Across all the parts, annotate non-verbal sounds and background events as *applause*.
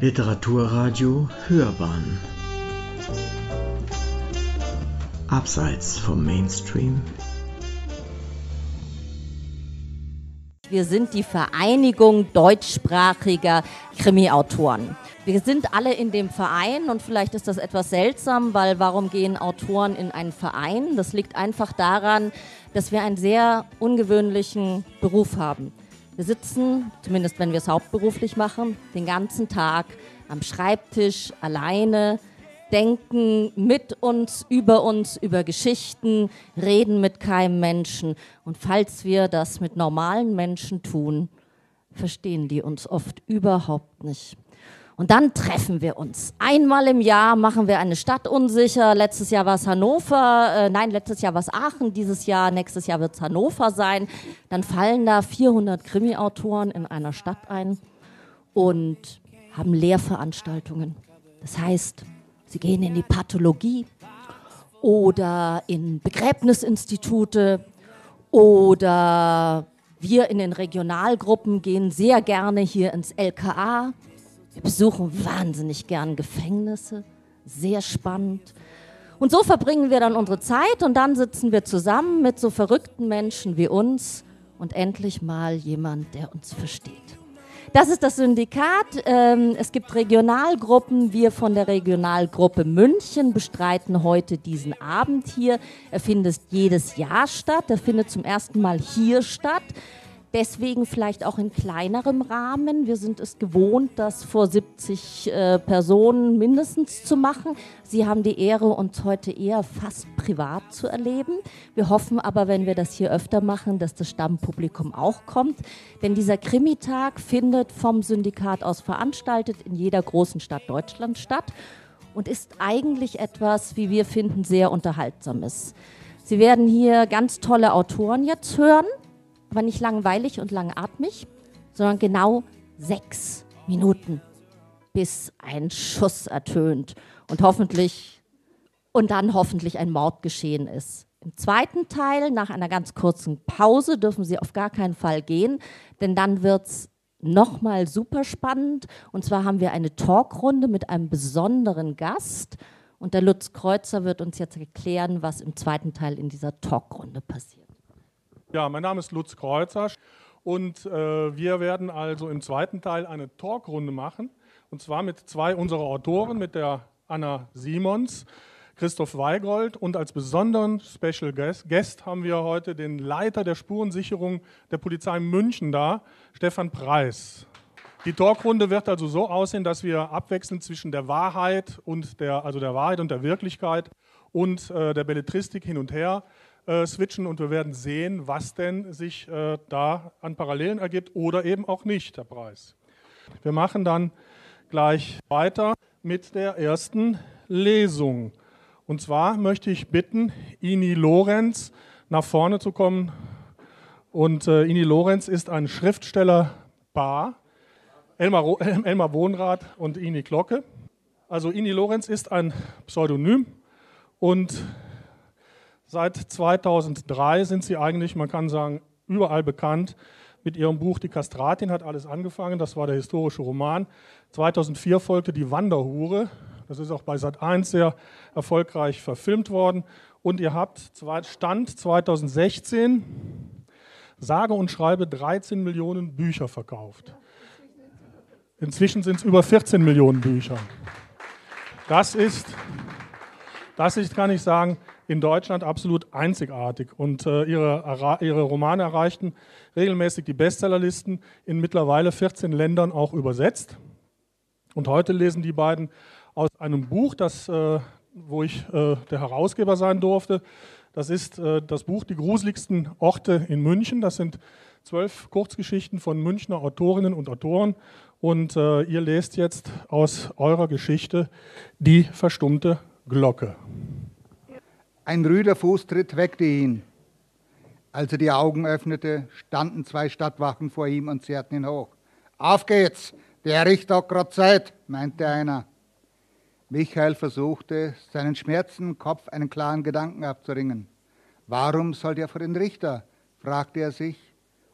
Literaturradio Hörbahn Abseits vom Mainstream Wir sind die Vereinigung deutschsprachiger Krimi-Autoren. Wir sind alle in dem Verein und vielleicht ist das etwas seltsam, weil warum gehen Autoren in einen Verein? Das liegt einfach daran, dass wir einen sehr ungewöhnlichen Beruf haben. Wir sitzen, zumindest wenn wir es hauptberuflich machen, den ganzen Tag am Schreibtisch alleine, denken mit uns, über uns, über Geschichten, reden mit keinem Menschen. Und falls wir das mit normalen Menschen tun, verstehen die uns oft überhaupt nicht. Und dann treffen wir uns. Einmal im Jahr machen wir eine Stadt unsicher. Letztes Jahr war es Hannover, äh, nein, letztes Jahr war es Aachen, dieses Jahr, nächstes Jahr wird es Hannover sein. Dann fallen da 400 Krimi-Autoren in einer Stadt ein und haben Lehrveranstaltungen. Das heißt, sie gehen in die Pathologie oder in Begräbnisinstitute oder wir in den Regionalgruppen gehen sehr gerne hier ins LKA wir besuchen wahnsinnig gern Gefängnisse, sehr spannend. Und so verbringen wir dann unsere Zeit und dann sitzen wir zusammen mit so verrückten Menschen wie uns und endlich mal jemand, der uns versteht. Das ist das Syndikat. Ähm, es gibt Regionalgruppen. Wir von der Regionalgruppe München bestreiten heute diesen Abend hier. Er findet jedes Jahr statt. Er findet zum ersten Mal hier statt. Deswegen vielleicht auch in kleinerem Rahmen. Wir sind es gewohnt, das vor 70 äh, Personen mindestens zu machen. Sie haben die Ehre, uns heute eher fast privat zu erleben. Wir hoffen aber, wenn wir das hier öfter machen, dass das Stammpublikum auch kommt. Denn dieser Krimitag findet vom Syndikat aus veranstaltet in jeder großen Stadt Deutschlands statt und ist eigentlich etwas, wie wir finden, sehr unterhaltsames. Sie werden hier ganz tolle Autoren jetzt hören aber nicht langweilig und langatmig, sondern genau sechs Minuten, bis ein Schuss ertönt und hoffentlich und dann hoffentlich ein Mord geschehen ist. Im zweiten Teil, nach einer ganz kurzen Pause, dürfen Sie auf gar keinen Fall gehen, denn dann wird es nochmal super spannend. Und zwar haben wir eine Talkrunde mit einem besonderen Gast. Und der Lutz Kreuzer wird uns jetzt erklären, was im zweiten Teil in dieser Talkrunde passiert. Ja, mein Name ist Lutz Kreuzer und äh, wir werden also im zweiten Teil eine Talkrunde machen und zwar mit zwei unserer Autoren, mit der Anna Simons, Christoph Weigold und als besonderen Special Guest, haben wir heute den Leiter der Spurensicherung der Polizei München da, Stefan Preis. Die Talkrunde wird also so aussehen, dass wir abwechselnd zwischen der Wahrheit und der, also der Wahrheit und der Wirklichkeit und äh, der Belletristik hin und her äh, switchen und wir werden sehen, was denn sich äh, da an Parallelen ergibt oder eben auch nicht, der Preis. Wir machen dann gleich weiter mit der ersten Lesung. Und zwar möchte ich bitten, Ini Lorenz nach vorne zu kommen. Und äh, Ini Lorenz ist ein Schriftsteller-Paar, Elmar, *laughs* Elmar Wohnrath und Ini Glocke. Also Ini Lorenz ist ein Pseudonym und Seit 2003 sind sie eigentlich, man kann sagen, überall bekannt. Mit ihrem Buch Die Kastratin hat alles angefangen. Das war der historische Roman. 2004 folgte Die Wanderhure. Das ist auch bei Sat1 sehr erfolgreich verfilmt worden. Und ihr habt Stand 2016 sage und schreibe 13 Millionen Bücher verkauft. Inzwischen sind es über 14 Millionen Bücher. Das ist, das ist, kann ich sagen, in Deutschland absolut einzigartig. Und äh, ihre, ihre Romane erreichten regelmäßig die Bestsellerlisten in mittlerweile 14 Ländern auch übersetzt. Und heute lesen die beiden aus einem Buch, das, äh, wo ich äh, der Herausgeber sein durfte. Das ist äh, das Buch Die gruseligsten Orte in München. Das sind zwölf Kurzgeschichten von Münchner Autorinnen und Autoren. Und äh, ihr lest jetzt aus eurer Geschichte die verstummte Glocke. Ein rüder Fußtritt weckte ihn. Als er die Augen öffnete, standen zwei Stadtwachen vor ihm und zerrten ihn hoch. Auf geht's, der Richter hat grad Zeit, meinte einer. Michael versuchte, seinen schmerzenden Kopf einen klaren Gedanken abzuringen. Warum sollte er vor den Richter? fragte er sich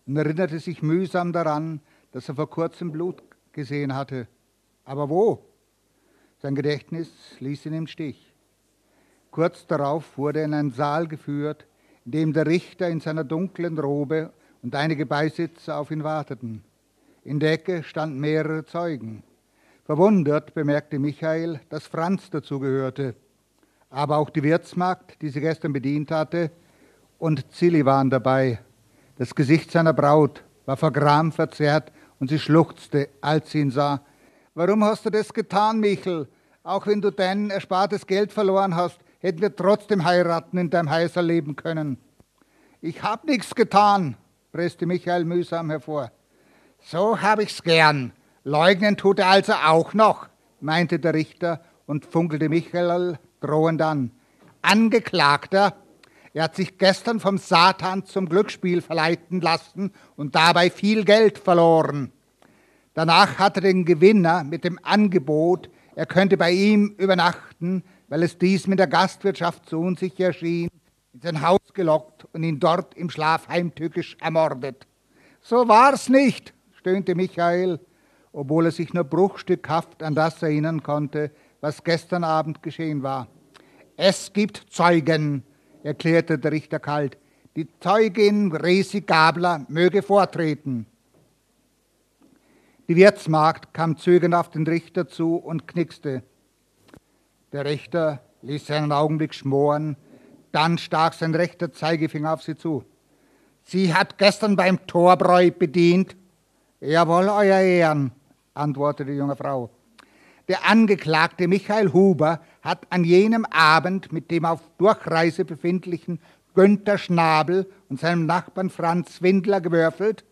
und erinnerte sich mühsam daran, dass er vor kurzem Blut gesehen hatte. Aber wo? Sein Gedächtnis ließ ihn im Stich. Kurz darauf wurde er in einen Saal geführt, in dem der Richter in seiner dunklen Robe und einige Beisitzer auf ihn warteten. In der Ecke standen mehrere Zeugen. Verwundert bemerkte Michael, dass Franz dazugehörte. Aber auch die Wirtsmagd, die sie gestern bedient hatte, und Zilli waren dabei. Das Gesicht seiner Braut war vor Gram verzerrt und sie schluchzte, als sie ihn sah. Warum hast du das getan, Michel? Auch wenn du dein erspartes Geld verloren hast, hätten wir trotzdem heiraten in deinem Häuser leben können. Ich hab nichts getan, presste Michael mühsam hervor. So hab ich's gern. Leugnen tut er also auch noch, meinte der Richter und funkelte Michael drohend an. Angeklagter, er hat sich gestern vom Satan zum Glücksspiel verleiten lassen und dabei viel Geld verloren. Danach hat er den Gewinner mit dem Angebot, er könnte bei ihm übernachten, weil es diesem in der Gastwirtschaft so unsicher erschien, in sein Haus gelockt und ihn dort im Schlaf heimtückisch ermordet. So war's nicht, stöhnte Michael, obwohl er sich nur bruchstückhaft an das erinnern konnte, was gestern Abend geschehen war. Es gibt Zeugen, erklärte der Richter kalt. Die Zeugin Resi Gabler möge vortreten. Die Wirtsmagd kam zögernd auf den Richter zu und knickste. Der Richter ließ seinen Augenblick schmoren, dann stach sein rechter Zeigefinger auf sie zu. Sie hat gestern beim Torbräu bedient. Jawohl, Euer Ehren, antwortete die junge Frau. Der Angeklagte Michael Huber hat an jenem Abend mit dem auf Durchreise befindlichen Günther Schnabel und seinem Nachbarn Franz Windler gewürfelt?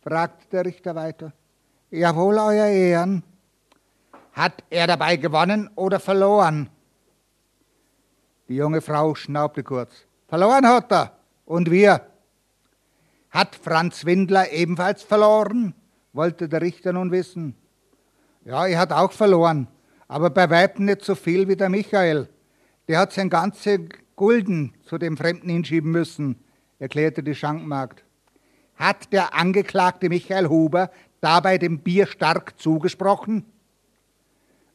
fragte der Richter weiter. Jawohl, Euer Ehren. Hat er dabei gewonnen oder verloren? Die junge Frau schnaubte kurz. Verloren hat er. Und wir? Hat Franz Windler ebenfalls verloren? wollte der Richter nun wissen. Ja, er hat auch verloren, aber bei Weitem nicht so viel wie der Michael. Der hat sein ganze Gulden zu dem Fremden hinschieben müssen, erklärte die Schankmagd. Hat der Angeklagte Michael Huber dabei dem Bier stark zugesprochen?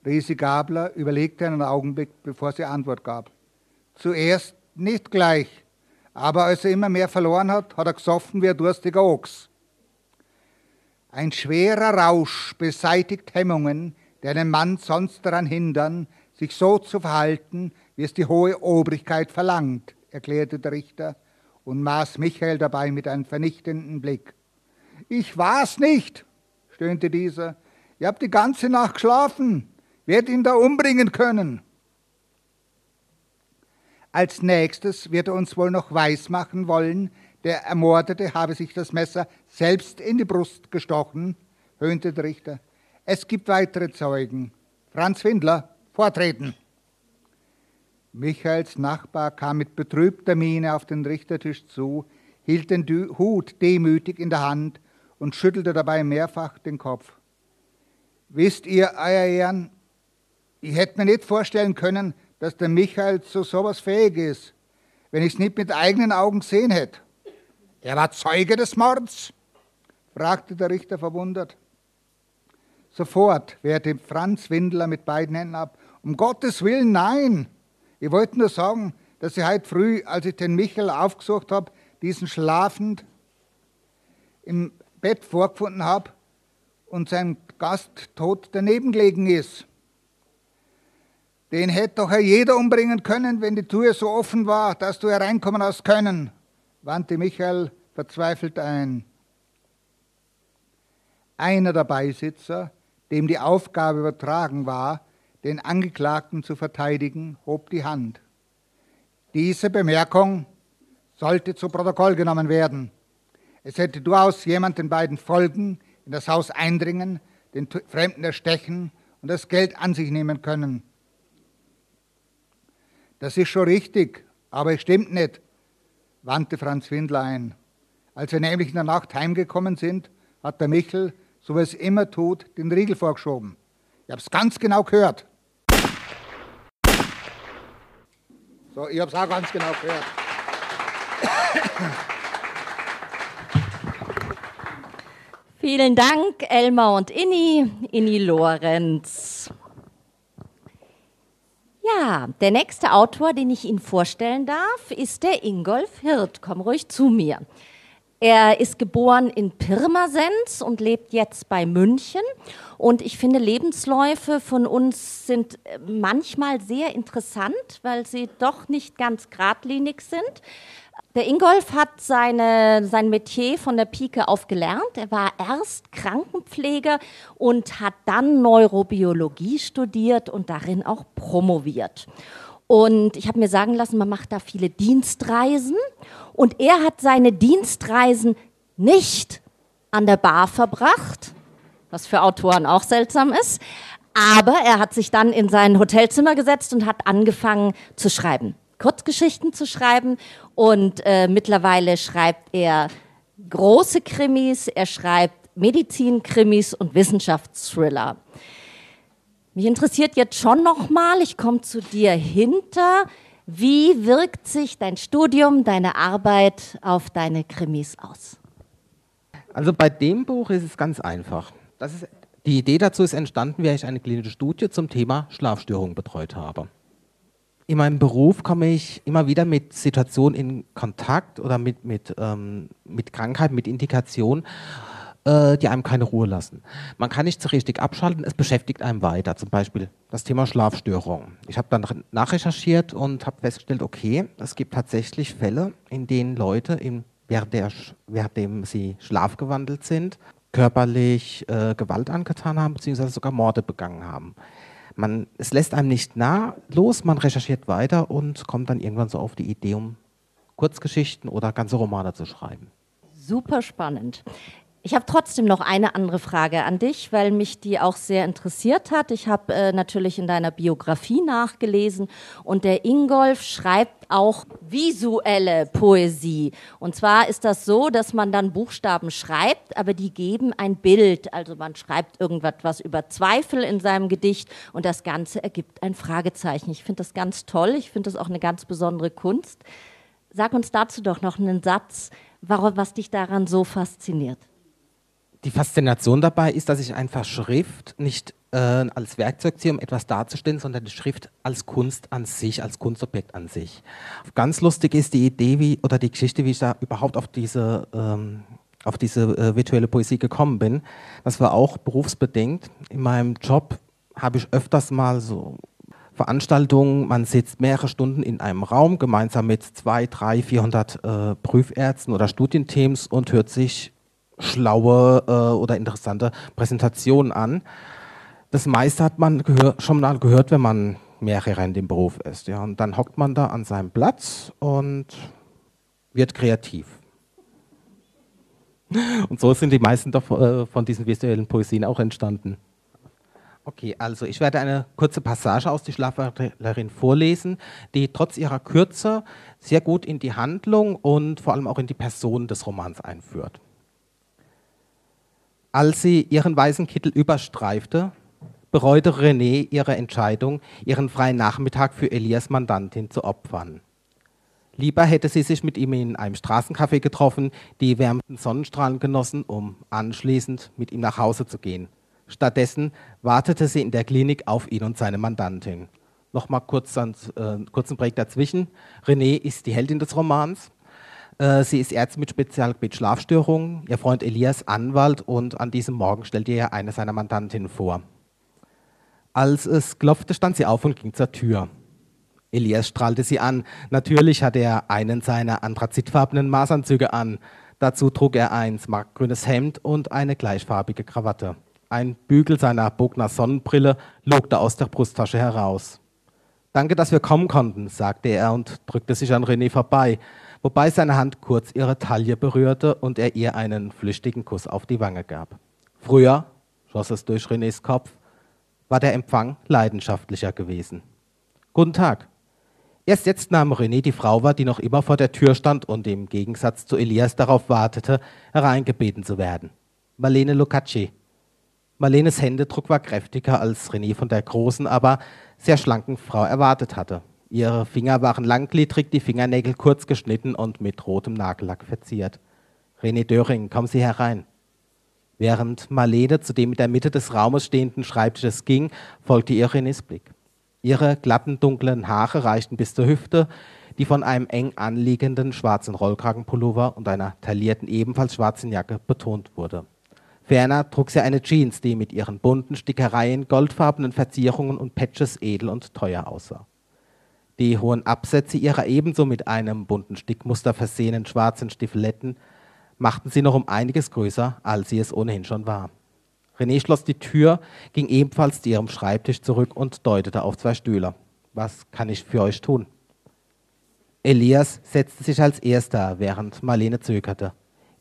Resi Gabler überlegte einen Augenblick, bevor sie Antwort gab. Zuerst nicht gleich, aber als er immer mehr verloren hat, hat er gesoffen wie ein durstiger Ochs. Ein schwerer Rausch beseitigt Hemmungen, die einen Mann sonst daran hindern, sich so zu verhalten, wie es die hohe Obrigkeit verlangt, erklärte der Richter und maß Michael dabei mit einem vernichtenden Blick. Ich war's nicht, stöhnte dieser. Ihr habt die ganze Nacht geschlafen. Werd ihn da umbringen können. Als nächstes wird er uns wohl noch weismachen wollen, der Ermordete habe sich das Messer selbst in die Brust gestochen, höhnte der Richter. Es gibt weitere Zeugen. Franz Windler, vortreten. Michaels Nachbar kam mit betrübter Miene auf den Richtertisch zu, hielt den Hut demütig in der Hand und schüttelte dabei mehrfach den Kopf. Wisst ihr, Euer Ehren, ich hätte mir nicht vorstellen können, dass der Michael zu sowas fähig ist, wenn ich es nicht mit eigenen Augen gesehen hätte. Er war Zeuge des Mords? fragte der Richter verwundert. Sofort wehrte Franz Windler mit beiden Händen ab. Um Gottes Willen, nein! Ich wollte nur sagen, dass ich heute früh, als ich den Michael aufgesucht habe, diesen schlafend im Bett vorgefunden habe und sein Gast tot daneben gelegen ist. Den hätte doch jeder umbringen können, wenn die Tür so offen war, dass du hereinkommen hast können, wandte Michael verzweifelt ein. Einer der Beisitzer, dem die Aufgabe übertragen war, den Angeklagten zu verteidigen, hob die Hand. Diese Bemerkung sollte zu Protokoll genommen werden. Es hätte durchaus jemand den beiden folgen, in das Haus eindringen, den Fremden erstechen und das Geld an sich nehmen können. Das ist schon richtig, aber es stimmt nicht, wandte Franz Windler ein. Als wir nämlich in der Nacht heimgekommen sind, hat der Michel, so wie es immer tut, den Riegel vorgeschoben. Ich habe es ganz genau gehört. So, ich habe es auch ganz genau gehört. Vielen Dank, Elmar und Inni, Inni Lorenz. Ja, der nächste Autor, den ich Ihnen vorstellen darf, ist der Ingolf Hirt. Komm ruhig zu mir. Er ist geboren in Pirmasens und lebt jetzt bei München. Und ich finde, Lebensläufe von uns sind äh, manchmal sehr interessant, weil sie doch nicht ganz geradlinig sind. Der Ingolf hat seine, sein Metier von der Pike auf gelernt. Er war erst Krankenpfleger und hat dann Neurobiologie studiert und darin auch promoviert. Und ich habe mir sagen lassen, man macht da viele Dienstreisen. Und er hat seine Dienstreisen nicht an der Bar verbracht, was für Autoren auch seltsam ist. Aber er hat sich dann in sein Hotelzimmer gesetzt und hat angefangen zu schreiben, Kurzgeschichten zu schreiben. Und äh, mittlerweile schreibt er große Krimis, er schreibt Medizinkrimis und Wissenschaftsthriller. Mich interessiert jetzt schon nochmal, ich komme zu dir hinter, wie wirkt sich dein Studium, deine Arbeit auf deine Krimis aus? Also bei dem Buch ist es ganz einfach. Ist, die Idee dazu ist entstanden, wie ich eine klinische Studie zum Thema Schlafstörungen betreut habe. In meinem Beruf komme ich immer wieder mit Situationen in Kontakt oder mit, mit, ähm, mit Krankheiten, mit Indikationen, äh, die einem keine Ruhe lassen. Man kann nicht so richtig abschalten, es beschäftigt einem weiter. Zum Beispiel das Thema Schlafstörung. Ich habe dann nachrecherchiert und habe festgestellt, okay, es gibt tatsächlich Fälle, in denen Leute, in, während, der, währenddem sie schlafgewandelt sind, körperlich äh, Gewalt angetan haben, beziehungsweise sogar Morde begangen haben. Man, es lässt einem nicht nah los, man recherchiert weiter und kommt dann irgendwann so auf die Idee, um Kurzgeschichten oder ganze Romane zu schreiben. Super spannend. Ich habe trotzdem noch eine andere Frage an dich, weil mich die auch sehr interessiert hat. Ich habe äh, natürlich in deiner Biografie nachgelesen und der Ingolf schreibt auch visuelle Poesie. Und zwar ist das so, dass man dann Buchstaben schreibt, aber die geben ein Bild. Also man schreibt irgendwas über Zweifel in seinem Gedicht und das Ganze ergibt ein Fragezeichen. Ich finde das ganz toll. Ich finde das auch eine ganz besondere Kunst. Sag uns dazu doch noch einen Satz, warum, was dich daran so fasziniert die Faszination dabei ist, dass ich einfach Schrift nicht äh, als Werkzeug ziehe, um etwas darzustellen, sondern die Schrift als Kunst an sich, als Kunstobjekt an sich. Ganz lustig ist die Idee wie, oder die Geschichte, wie ich da überhaupt auf diese, ähm, auf diese äh, virtuelle Poesie gekommen bin. Das war auch berufsbedingt. In meinem Job habe ich öfters mal so Veranstaltungen, man sitzt mehrere Stunden in einem Raum gemeinsam mit zwei, drei, 400 äh, Prüfärzten oder Studienteams und hört sich schlaue äh, oder interessante Präsentationen an. Das meiste hat man schon mal gehört, wenn man mehrere in dem Beruf ist. Ja. Und dann hockt man da an seinem Platz und wird kreativ. *laughs* Und so sind die meisten äh, von diesen visuellen Poesien auch entstanden. Okay, also ich werde eine kurze Passage aus Die Schlafwandlerin vorlesen, die trotz ihrer Kürze sehr gut in die Handlung und vor allem auch in die Person des Romans einführt. Als sie ihren weißen Kittel überstreifte, bereute René ihre Entscheidung, ihren freien Nachmittag für Elias Mandantin zu opfern. Lieber hätte sie sich mit ihm in einem Straßencafé getroffen, die wärmenden Sonnenstrahlen genossen, um anschließend mit ihm nach Hause zu gehen. Stattdessen wartete sie in der Klinik auf ihn und seine Mandantin. Nochmal kurz einen äh, kurzen Break dazwischen. René ist die Heldin des Romans. Äh, sie ist Ärztin mit Spezialgebiet Schlafstörungen, ihr Freund Elias Anwalt und an diesem Morgen stellte er eine seiner Mandantinnen vor. Als es klopfte, stand sie auf und ging zur Tür. Elias strahlte sie an. Natürlich hatte er einen seiner anthrazitfarbenen Maßanzüge an. Dazu trug er ein smartgrünes Hemd und eine gleichfarbige Krawatte. Ein Bügel seiner Bogner Sonnenbrille lugte aus der Brusttasche heraus. Danke, dass wir kommen konnten, sagte er und drückte sich an René vorbei wobei seine Hand kurz ihre Taille berührte und er ihr einen flüchtigen Kuss auf die Wange gab. Früher, schoss es durch Renés Kopf, war der Empfang leidenschaftlicher gewesen. Guten Tag. Erst jetzt nahm René die Frau wahr, die noch immer vor der Tür stand und im Gegensatz zu Elias darauf wartete, hereingebeten zu werden. Marlene Lucacci. Marlenes Händedruck war kräftiger, als René von der großen, aber sehr schlanken Frau erwartet hatte. Ihre Finger waren langgliedrig, die Fingernägel kurz geschnitten und mit rotem Nagellack verziert. René Döring, kommen Sie herein. Während Marlene zu dem in der Mitte des Raumes stehenden Schreibtisches ging, folgte ihr Renés Blick. Ihre glatten, dunklen Haare reichten bis zur Hüfte, die von einem eng anliegenden schwarzen Rollkragenpullover und einer taillierten, ebenfalls schwarzen Jacke betont wurde. Ferner trug sie eine Jeans, die mit ihren bunten Stickereien, goldfarbenen Verzierungen und Patches edel und teuer aussah. Die hohen Absätze ihrer ebenso mit einem bunten Stickmuster versehenen schwarzen Stiefeletten machten sie noch um einiges größer, als sie es ohnehin schon war. René schloss die Tür, ging ebenfalls zu ihrem Schreibtisch zurück und deutete auf zwei Stühle. Was kann ich für euch tun? Elias setzte sich als erster, während Marlene zögerte.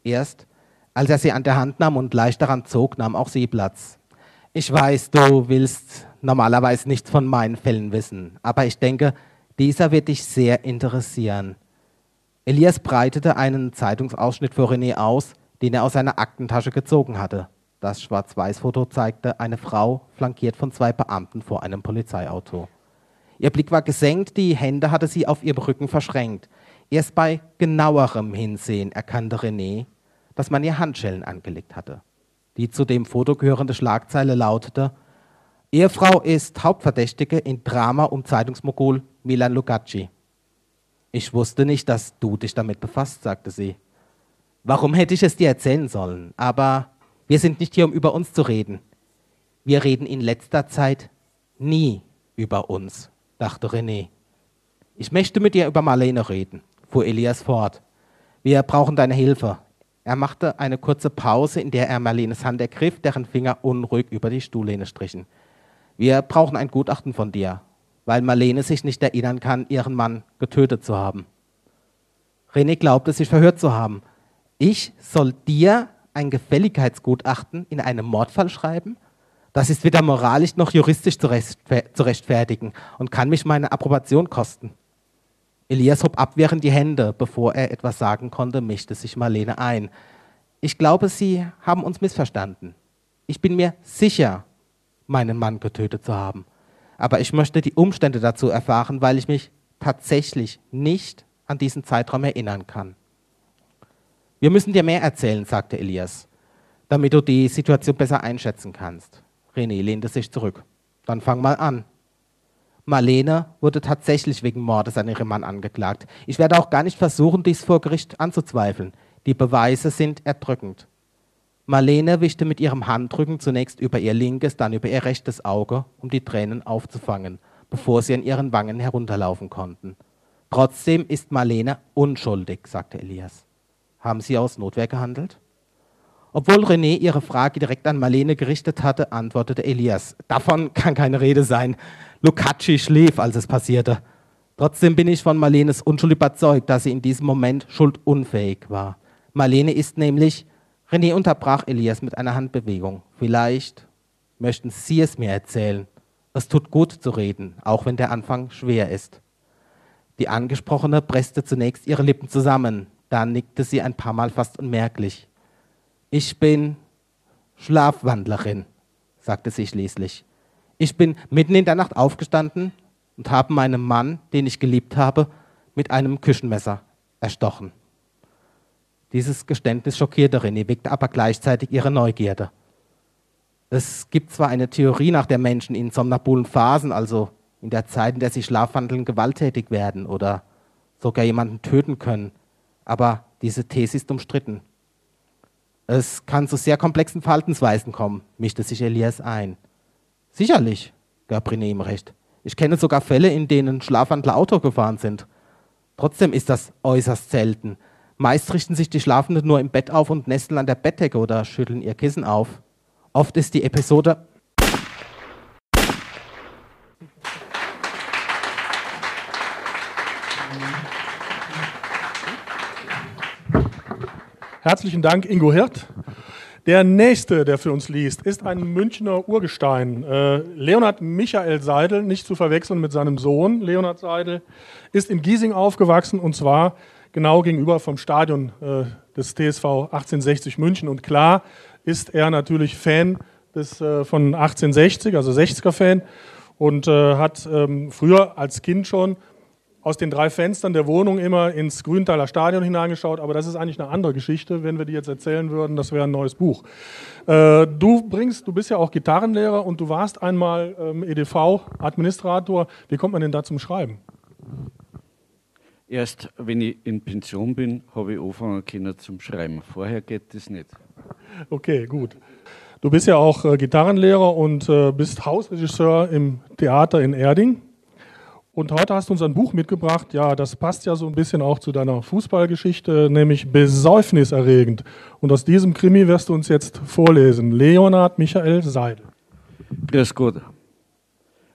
Erst, als er sie an der Hand nahm und leicht daran zog, nahm auch sie Platz. Ich weiß, du willst normalerweise nichts von meinen Fällen wissen, aber ich denke, dieser wird dich sehr interessieren. Elias breitete einen Zeitungsausschnitt für René aus, den er aus seiner Aktentasche gezogen hatte. Das Schwarz-Weiß-Foto zeigte eine Frau, flankiert von zwei Beamten vor einem Polizeiauto. Ihr Blick war gesenkt, die Hände hatte sie auf ihrem Rücken verschränkt. Erst bei genauerem Hinsehen erkannte René, dass man ihr Handschellen angelegt hatte. Die zu dem Foto gehörende Schlagzeile lautete: Ehefrau ist Hauptverdächtige in Drama um Zeitungsmogul Milan Lugacci. Ich wusste nicht, dass du dich damit befasst, sagte sie. Warum hätte ich es dir erzählen sollen? Aber wir sind nicht hier, um über uns zu reden. Wir reden in letzter Zeit nie über uns, dachte René. Ich möchte mit dir über Marlene reden, fuhr Elias fort. Wir brauchen deine Hilfe. Er machte eine kurze Pause, in der er Marlenes Hand ergriff, deren Finger unruhig über die Stuhllehne strichen. Wir brauchen ein Gutachten von dir weil Marlene sich nicht erinnern kann, ihren Mann getötet zu haben. René glaubte, sich verhört zu haben. Ich soll dir ein Gefälligkeitsgutachten in einem Mordfall schreiben? Das ist weder moralisch noch juristisch zu, rechtfertigen und kann mich meine Approbation kosten. Elias hob abwehrend die Hände. Bevor er etwas sagen konnte, mischte sich Marlene ein. Ich glaube, Sie haben uns missverstanden. Ich bin mir sicher, meinen Mann getötet zu haben aber ich möchte die Umstände dazu erfahren, weil ich mich tatsächlich nicht an diesen Zeitraum erinnern kann. Wir müssen dir mehr erzählen, sagte Elias, damit du die Situation besser einschätzen kannst. René lehnte sich zurück. Dann fang mal an. Marlene wurde tatsächlich wegen Mordes an ihrem Mann angeklagt. Ich werde auch gar nicht versuchen, dies vor Gericht anzuzweifeln. Die Beweise sind erdrückend. Marlene wischte mit ihrem Handrücken zunächst über ihr linkes, dann über ihr rechtes Auge, um die Tränen aufzufangen, bevor sie an ihren Wangen herunterlaufen konnten. Trotzdem ist Marlene unschuldig, sagte Elias. Haben Sie aus Notwehr gehandelt? Obwohl René ihre Frage direkt an Marlene gerichtet hatte, antwortete Elias. Davon kann keine Rede sein. Lucacci schlief, als es passierte. Trotzdem bin ich von Marlenes Unschuld überzeugt, dass sie in diesem Moment schuldunfähig war. Marlene ist nämlich René unterbrach Elias mit einer Handbewegung. Vielleicht möchten Sie es mir erzählen. Es tut gut zu reden, auch wenn der Anfang schwer ist. Die Angesprochene presste zunächst ihre Lippen zusammen, dann nickte sie ein paar Mal fast unmerklich. Ich bin Schlafwandlerin, sagte sie schließlich. Ich bin mitten in der Nacht aufgestanden und habe meinen Mann, den ich geliebt habe, mit einem Küchenmesser erstochen. Dieses Geständnis schockierte René, weckte aber gleichzeitig ihre Neugierde. Es gibt zwar eine Theorie, nach der Menschen in somnabulen Phasen, also in der Zeit, in der sie schlafwandeln, gewalttätig werden oder sogar jemanden töten können, aber diese These ist umstritten. Es kann zu sehr komplexen Verhaltensweisen kommen, mischte sich Elias ein. Sicherlich, gab René ihm recht. Ich kenne sogar Fälle, in denen Schlafwandler Auto gefahren sind. Trotzdem ist das äußerst selten. Meist richten sich die Schlafenden nur im Bett auf und nesteln an der Bettdecke oder schütteln ihr Kissen auf. Oft ist die Episode Herzlichen Dank, Ingo Hirt. Der nächste, der für uns liest, ist ein Münchner Urgestein. Äh, Leonhard Michael Seidel, nicht zu verwechseln mit seinem Sohn Leonhard Seidel, ist in Giesing aufgewachsen und zwar genau gegenüber vom Stadion äh, des TSV 1860 München. Und klar ist er natürlich Fan des, äh, von 1860, also 60er-Fan, und äh, hat ähm, früher als Kind schon aus den drei Fenstern der Wohnung immer ins Grüntaler Stadion hineingeschaut, aber das ist eigentlich eine andere Geschichte. Wenn wir die jetzt erzählen würden, das wäre ein neues Buch. Äh, du bringst, du bist ja auch Gitarrenlehrer und du warst einmal ähm, EDV-Administrator. Wie kommt man denn da zum Schreiben? Erst wenn ich in Pension bin, habe ich angefangen können zum Schreiben. Vorher geht das nicht. Okay, gut. Du bist ja auch äh, Gitarrenlehrer und äh, bist Hausregisseur im Theater in Erding. Und heute hast du uns ein Buch mitgebracht, ja, das passt ja so ein bisschen auch zu deiner Fußballgeschichte, nämlich besäufniserregend. Und aus diesem Krimi wirst du uns jetzt vorlesen. Leonhard Michael Seidel. Grüß Gott.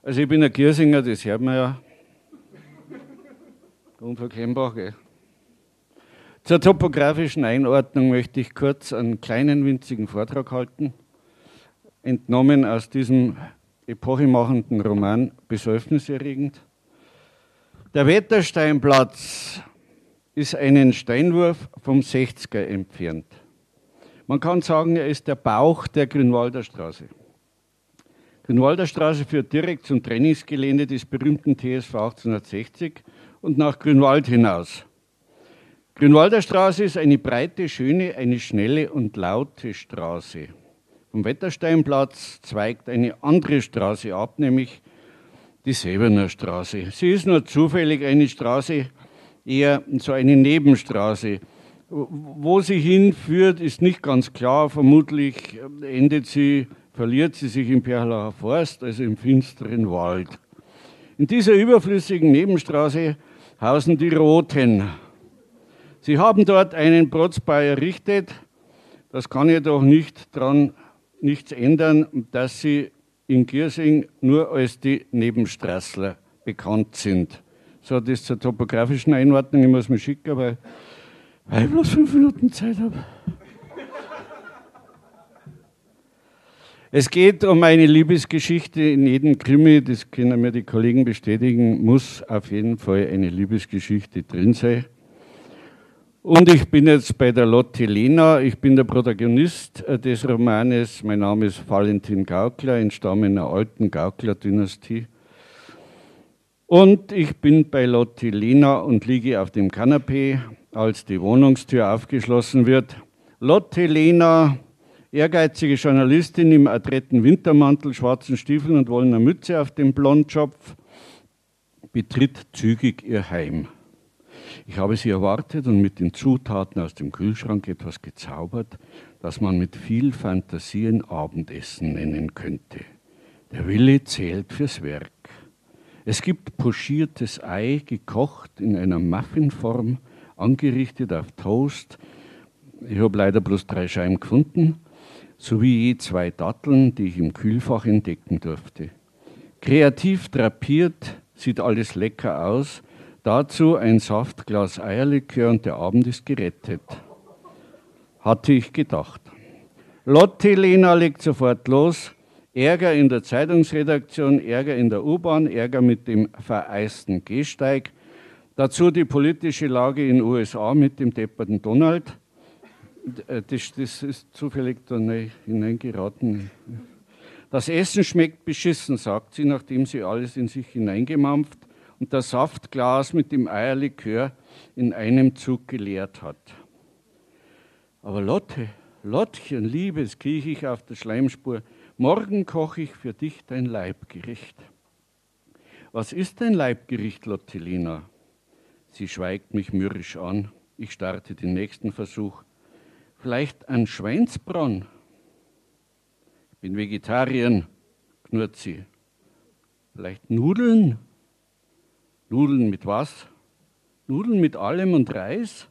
Also ich bin ein Giersinger, das hört man ja. Unverkennbar, gell? Zur topografischen Einordnung möchte ich kurz einen kleinen winzigen Vortrag halten, entnommen aus diesem epochemachenden Roman Besäufniserregend. Der Wettersteinplatz ist einen Steinwurf vom 60er entfernt. Man kann sagen, er ist der Bauch der Grünwalder Straße. Grünwalder Straße führt direkt zum Trainingsgelände des berühmten TSV 1860 und nach Grünwald hinaus. Grünwalder Straße ist eine breite, schöne, eine schnelle und laute Straße. Vom Wettersteinplatz zweigt eine andere Straße ab, nämlich die Sebener Straße. Sie ist nur zufällig eine Straße, eher so eine Nebenstraße. Wo sie hinführt, ist nicht ganz klar. Vermutlich endet sie, verliert sie sich im Perlacher Forst, also im finsteren Wald. In dieser überflüssigen Nebenstraße hausen die Roten. Sie haben dort einen Protzbau errichtet. Das kann jedoch nicht daran nichts ändern, dass sie in Giersing nur als die Nebenstraßler bekannt sind. So, das zur topografischen Einordnung. Ich muss mich schicken, weil, weil ich bloß fünf Minuten Zeit habe. Es geht um eine Liebesgeschichte in jedem Krimi, das können mir die Kollegen bestätigen, muss auf jeden Fall eine Liebesgeschichte drin sein. Und ich bin jetzt bei der Lotte Lena. Ich bin der Protagonist äh, des Romanes. Mein Name ist Valentin Gaukler, entstamme einer alten Gaukler-Dynastie. Und ich bin bei Lotte Lena und liege auf dem Kanapee, als die Wohnungstür aufgeschlossen wird. Lotte Lena, ehrgeizige Journalistin im adretten Wintermantel, schwarzen Stiefeln und wollener Mütze auf dem Blondschopf, betritt zügig ihr Heim. Ich habe sie erwartet und mit den Zutaten aus dem Kühlschrank etwas gezaubert, das man mit viel Fantasie ein Abendessen nennen könnte. Der Wille zählt fürs Werk. Es gibt pochiertes Ei, gekocht in einer Muffinform, angerichtet auf Toast. Ich habe leider bloß drei Scheiben gefunden, sowie je zwei Datteln, die ich im Kühlfach entdecken durfte. Kreativ drapiert, sieht alles lecker aus, Dazu ein Saftglas Eierlikör und der Abend ist gerettet. Hatte ich gedacht. Lotte Lena legt sofort los. Ärger in der Zeitungsredaktion, Ärger in der U-Bahn, Ärger mit dem vereisten Gehsteig. Dazu die politische Lage in USA mit dem depperten Donald. Äh, das, das ist zufällig da hineingeraten. Das Essen schmeckt beschissen, sagt sie, nachdem sie alles in sich hineingemampft und das Saftglas mit dem Eierlikör in einem Zug geleert hat. Aber Lotte, Lottchen, Liebes, krieche ich auf der Schleimspur. Morgen koche ich für dich dein Leibgericht. Was ist dein Leibgericht, Lottelina? Sie schweigt mich mürrisch an. Ich starte den nächsten Versuch. Vielleicht ein Schweinsbronn? Ich bin Vegetarierin, knurrt sie. Vielleicht Nudeln? Nudeln mit was? Nudeln mit allem und Reis?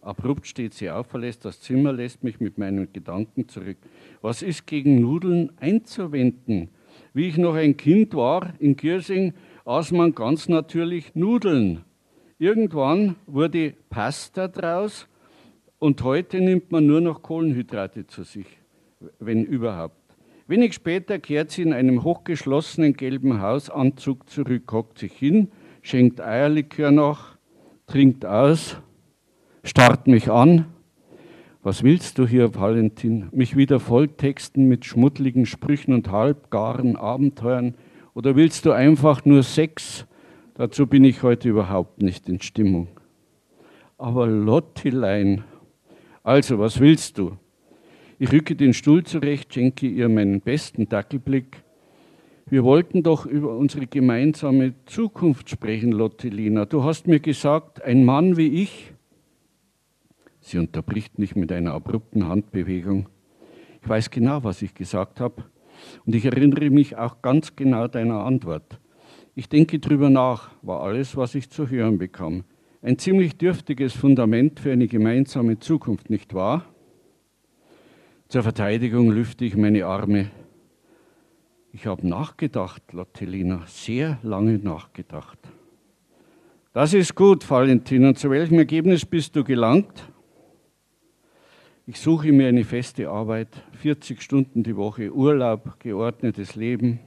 Abrupt steht sie auf, verlässt das Zimmer, lässt mich mit meinen Gedanken zurück. Was ist gegen Nudeln einzuwenden? Wie ich noch ein Kind war in Giersing, aß man ganz natürlich Nudeln. Irgendwann wurde Pasta draus und heute nimmt man nur noch Kohlenhydrate zu sich, wenn überhaupt. Wenig später kehrt sie in einem hochgeschlossenen gelben Hausanzug zurück, hockt sich hin, schenkt Eierlikör nach, trinkt aus, starrt mich an. Was willst du hier, Valentin? Mich wieder volltexten mit schmuddligen Sprüchen und halbgaren Abenteuern? Oder willst du einfach nur Sex? Dazu bin ich heute überhaupt nicht in Stimmung. Aber Lottilein, also was willst du? Ich rücke den Stuhl zurecht, schenke ihr meinen besten Dackelblick. Wir wollten doch über unsere gemeinsame Zukunft sprechen, Lottelina. Du hast mir gesagt, ein Mann wie ich. Sie unterbricht mich mit einer abrupten Handbewegung. Ich weiß genau, was ich gesagt habe. Und ich erinnere mich auch ganz genau deiner Antwort. Ich denke drüber nach, war alles, was ich zu hören bekam. Ein ziemlich dürftiges Fundament für eine gemeinsame Zukunft, nicht wahr? Zur Verteidigung lüfte ich meine Arme. Ich habe nachgedacht, Lottelina, sehr lange nachgedacht. Das ist gut, Valentin. Und zu welchem Ergebnis bist du gelangt? Ich suche mir eine feste Arbeit, 40 Stunden die Woche, Urlaub, geordnetes Leben.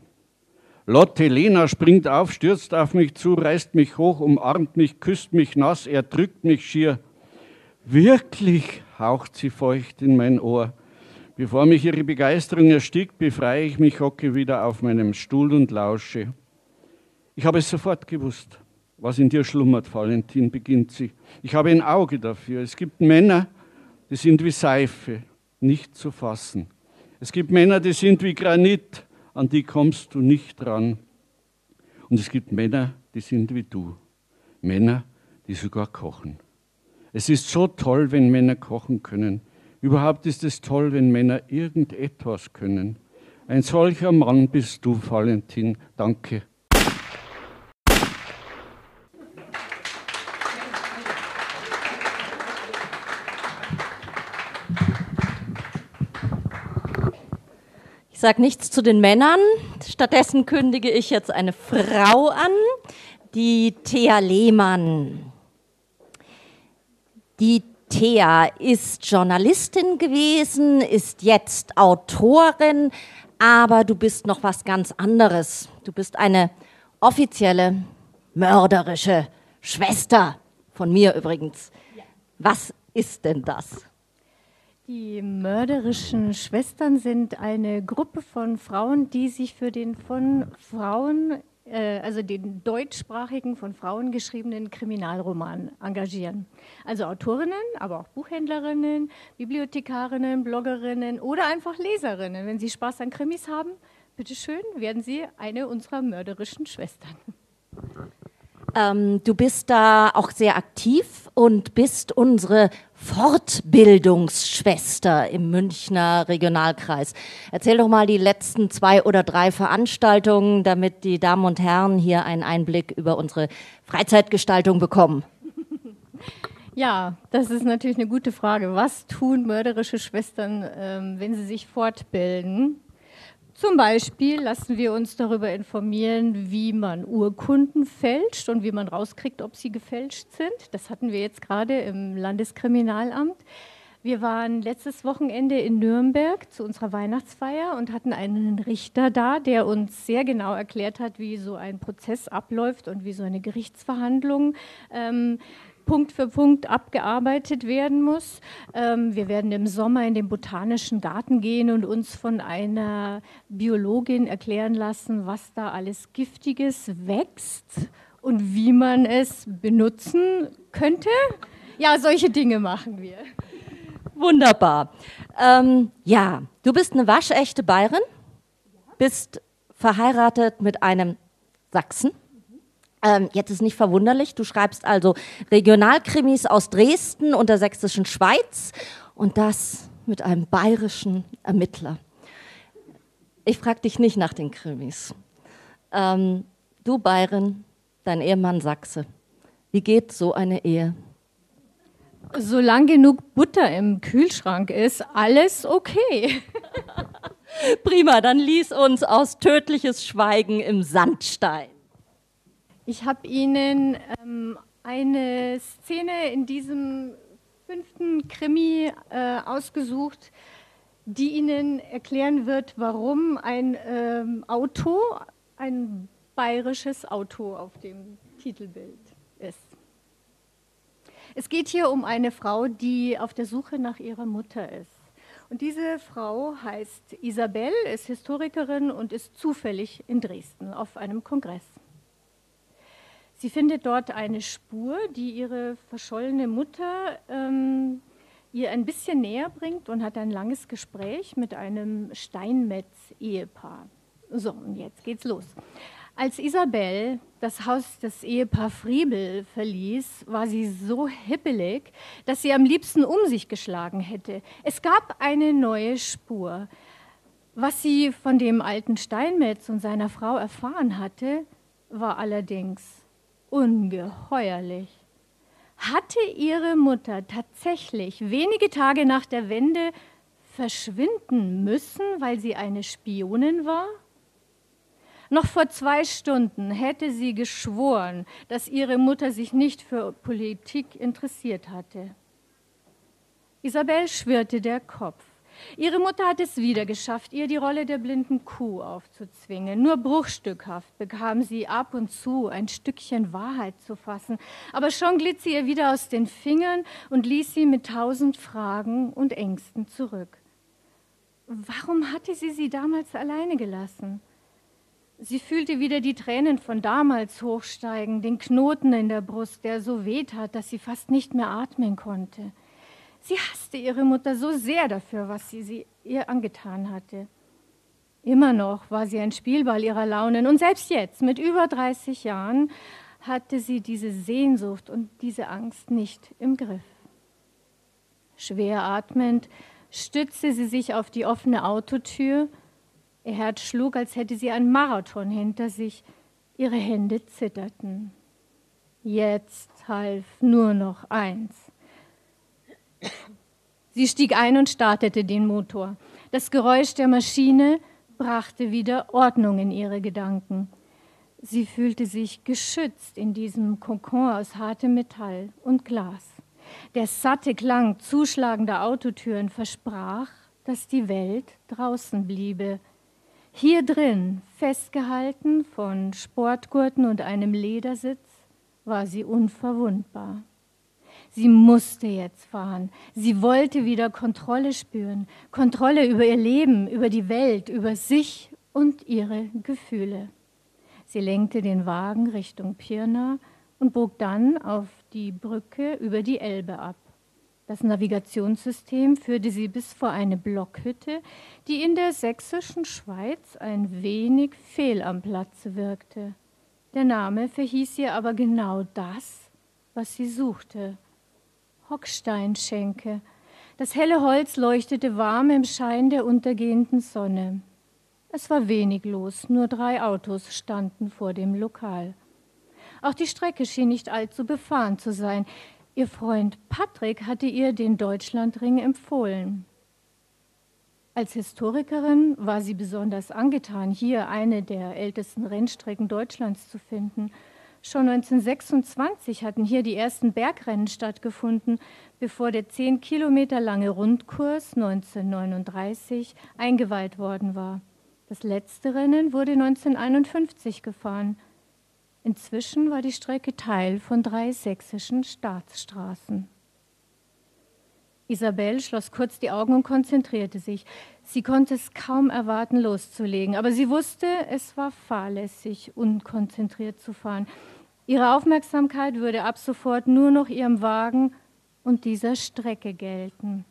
Lotte Lena springt auf, stürzt auf mich zu, reißt mich hoch, umarmt mich, küsst mich nass, er drückt mich schier. Wirklich, haucht sie feucht in mein Ohr. Bevor mich ihre Begeisterung erstickt, befreie ich mich, hocke wieder auf meinem Stuhl und lausche. Ich habe es sofort gewusst, was in dir schlummert, Valentin, beginnt sie. Ich habe ein Auge dafür. Es gibt Männer, die sind wie Seife, nicht zu fassen. Es gibt Männer, die sind wie Granit, an die kommst du nicht dran. Und es gibt Männer, die sind wie du. Männer, die sogar kochen. Es ist so toll, wenn Männer kochen können. Überhaupt ist es toll, wenn Männer irgendetwas können. Ein solcher Mann bist du, Valentin. Danke. Sage nichts zu den Männern. Stattdessen kündige ich jetzt eine Frau an, die Thea Lehmann. Die Thea ist Journalistin gewesen, ist jetzt Autorin, aber du bist noch was ganz anderes. Du bist eine offizielle, mörderische Schwester von mir übrigens. Was ist denn das? Die mörderischen Schwestern sind eine Gruppe von Frauen, die sich für den von Frauen, äh, also den deutschsprachigen von Frauen geschriebenen Kriminalroman engagieren. Also Autorinnen, aber auch Buchhändlerinnen, Bibliothekarinnen, Bloggerinnen oder einfach Leserinnen. Wenn Sie Spaß an Krimis haben, bitteschön, werden Sie eine unserer mörderischen Schwestern. Ähm, du bist da auch sehr aktiv und bist unsere Fortbildungsschwester im Münchner Regionalkreis. Erzähl doch mal die letzten zwei oder drei Veranstaltungen, damit die Damen und Herren hier einen Einblick über unsere Freizeitgestaltung bekommen. *laughs* Ja, das ist natürlich eine gute Frage. Was tun mörderische Schwestern, ähm, wenn sie sich fortbilden? Zum Beispiel lassen wir uns darüber informieren, wie man Urkunden fälscht und wie man rauskriegt, ob sie gefälscht sind. Das hatten wir jetzt gerade im Landeskriminalamt. Wir waren letztes Wochenende in Nürnberg zu unserer Weihnachtsfeier und hatten einen Richter da, der uns sehr genau erklärt hat, wie so ein Prozess abläuft und wie so eine Gerichtsverhandlung ähm, Punkt für Punkt abgearbeitet werden muss. Ähm, wir werden im Sommer in den Botanischen Garten gehen und uns von einer Biologin erklären lassen, was da alles Giftiges wächst und wie man es benutzen könnte. Ja, solche Dinge machen wir. Wunderbar. Ähm, ja, du bist eine waschechte Bayerin, bist verheiratet mit einem Sachsen ähm, jetzt ist nicht verwunderlich, du schreibst also Regionalkrimis aus Dresden und der sächsischen Schweiz und das mit einem bayerischen Ermittler. Ich frage dich nicht nach den Krimis. Ähm, du Bayern, dein Ehemann Sachse. Wie geht so eine Ehe? Solange genug Butter im Kühlschrank ist, alles okay. *laughs* Prima, dann lies uns aus Tödliches Schweigen im Sandstein. Ich habe Ihnen ähm, eine Szene in diesem fünften Krimi äh, ausgesucht, die Ihnen erklären wird, warum ein ähm, Auto, ein bayerisches Auto auf dem Titelbild ist. Es geht hier um eine Frau, die auf der Suche nach ihrer Mutter ist. Und diese Frau heißt Isabel, ist Historikerin und ist zufällig in Dresden auf einem Kongress. Sie findet dort eine Spur, die ihre verschollene Mutter ähm, ihr ein bisschen näher bringt und hat ein langes Gespräch mit einem Steinmetz-Ehepaar. So, und jetzt geht's los. Als Isabel das Haus des Ehepaar Friebel verließ, war sie so hippelig, dass sie am liebsten um sich geschlagen hätte. Es gab eine neue Spur. Was sie von dem alten Steinmetz und seiner Frau erfahren hatte, war allerdings ungeheuerlich. Hatte ihre Mutter tatsächlich wenige Tage nach der Wende verschwinden müssen, weil sie eine Spionin war? Noch vor zwei Stunden hätte sie geschworen, dass ihre Mutter sich nicht für Politik interessiert hatte. Isabel schwirrte der Kopf. Ihre Mutter hat es wieder geschafft, ihr die Rolle der blinden Kuh aufzuzwingen. Nur bruchstückhaft bekam sie ab und zu ein Stückchen Wahrheit zu fassen. Aber schon glitt sie ihr wieder aus den Fingern und ließ sie mit tausend Fragen und Ängsten zurück. Warum hatte sie sie damals alleine gelassen? Sie fühlte wieder die Tränen von damals hochsteigen, den Knoten in der Brust, der so weh tat, dass sie fast nicht mehr atmen konnte. Sie hasste ihre Mutter so sehr dafür, was sie, sie ihr angetan hatte. Immer noch war sie ein Spielball ihrer Launen und selbst jetzt, mit über 30 Jahren, hatte sie diese Sehnsucht und diese Angst nicht im Griff. Schwer atmend stützte sie sich auf die offene Autotür Ihr Herz schlug, als hätte sie einen Marathon hinter sich. Ihre Hände zitterten. Jetzt half nur noch eins. Sie stieg ein und startete den Motor. Das Geräusch der Maschine brachte wieder Ordnung in ihre Gedanken. Sie fühlte sich geschützt in diesem Kokon aus hartem Metall und Glas. Der satte Klang zuschlagender Autotüren versprach, dass die Welt draußen bliebe, hier drin, festgehalten von Sportgurten und einem Ledersitz, war sie unverwundbar. Sie musste jetzt fahren. Sie wollte wieder Kontrolle spüren. Kontrolle über ihr Leben, über die Welt, über sich und ihre Gefühle. Sie lenkte den Wagen Richtung Pirna und bog dann auf die Brücke über die Elbe ab. Das Navigationssystem führte sie bis vor eine Blockhütte, die in der sächsischen Schweiz ein wenig fehl am Platze wirkte. Der Name verhieß ihr aber genau das, was sie suchte. Hocksteinschenke. Das helle Holz leuchtete warm im Schein der untergehenden Sonne. Es war wenig los, nur drei Autos standen vor dem Lokal. Auch die Strecke schien nicht allzu befahren zu sein. Ihr Freund Patrick hatte ihr den Deutschlandring empfohlen. Als Historikerin war sie besonders angetan, hier eine der ältesten Rennstrecken Deutschlands zu finden. Schon 1926 hatten hier die ersten Bergrennen stattgefunden, bevor der zehn Kilometer lange Rundkurs 1939 eingeweiht worden war. Das letzte Rennen wurde 1951 gefahren. Inzwischen war die Strecke Teil von drei sächsischen Staatsstraßen. Isabel schloss kurz die Augen und konzentrierte sich. Sie konnte es kaum erwarten, loszulegen, aber sie wusste, es war fahrlässig, unkonzentriert zu fahren. Ihre Aufmerksamkeit würde ab sofort nur noch ihrem Wagen und dieser Strecke gelten.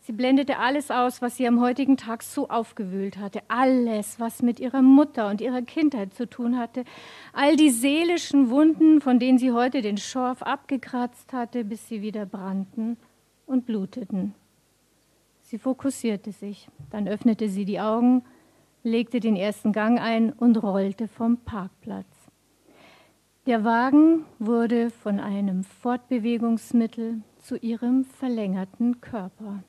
Sie blendete alles aus, was sie am heutigen Tag so aufgewühlt hatte. Alles, was mit ihrer Mutter und ihrer Kindheit zu tun hatte. All die seelischen Wunden, von denen sie heute den Schorf abgekratzt hatte, bis sie wieder brannten und bluteten. Sie fokussierte sich. Dann öffnete sie die Augen, legte den ersten Gang ein und rollte vom Parkplatz. Der Wagen wurde von einem Fortbewegungsmittel zu ihrem verlängerten Körper.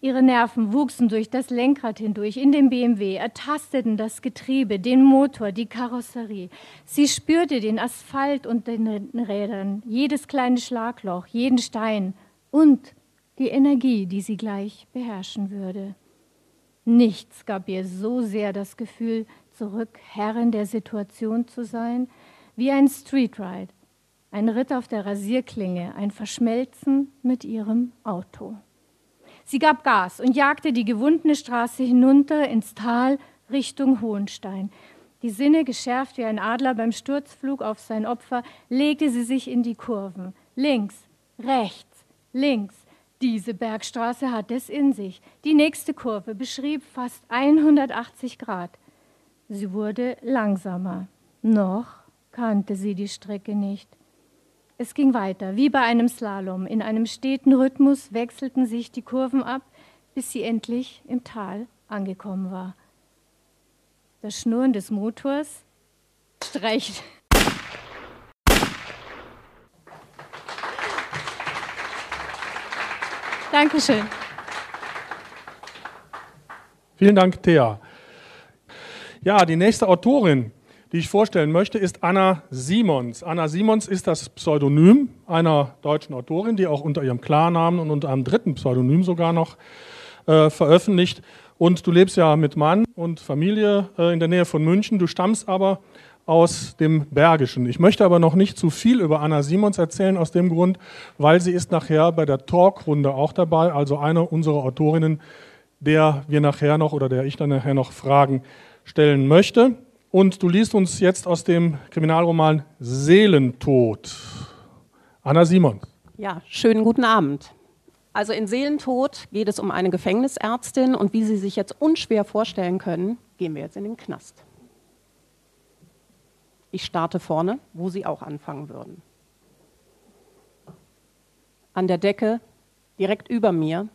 Ihre Nerven wuchsen durch das Lenkrad hindurch in den BMW, ertasteten das Getriebe, den Motor, die Karosserie. Sie spürte den Asphalt und den Rädern, jedes kleine Schlagloch, jeden Stein und die Energie, die sie gleich beherrschen würde. Nichts gab ihr so sehr das Gefühl, zurück Herrin der Situation zu sein, wie ein Streetride, ein Ritt auf der Rasierklinge, ein Verschmelzen mit ihrem Auto. Sie gab Gas und jagte die gewundene Straße hinunter ins Tal Richtung Hohenstein. Die Sinne geschärft wie ein Adler beim Sturzflug auf sein Opfer, legte sie sich in die Kurven. Links, rechts, links. Diese Bergstraße hat es in sich. Die nächste Kurve beschrieb fast 180 Grad. Sie wurde langsamer. Noch kannte sie die Strecke nicht. Es ging weiter, wie bei einem Slalom. In einem steten Rhythmus wechselten sich die Kurven ab, bis sie endlich im Tal angekommen war. Das Schnurren des Motors streicht. Dankeschön. Vielen Dank, Thea. Ja, die nächste Autorin, die ich vorstellen möchte, ist Anna Simons. Anna Simons ist das Pseudonym einer deutschen Autorin, die auch unter ihrem Klarnamen und unter einem dritten Pseudonym sogar noch äh, veröffentlicht. Und du lebst ja mit Mann und Familie äh, in der Nähe von München. Du stammst aber aus dem Bergischen. Ich möchte aber noch nicht zu viel über Anna Simons erzählen, aus dem Grund, weil sie ist nachher bei der Talkrunde auch dabei, also eine unserer Autorinnen, der wir nachher noch oder der ich dann nachher noch Fragen stellen möchte. Und du liest uns jetzt aus dem Kriminalroman Seelentod. Anna Simons. Ja, schönen guten Abend. Also in Seelentod geht es um eine Gefängnisärztin und wie Sie sich jetzt unschwer vorstellen können, gehen wir jetzt in den Knast. Ich starte vorne, wo Sie auch anfangen würden. An der Decke, direkt über mir,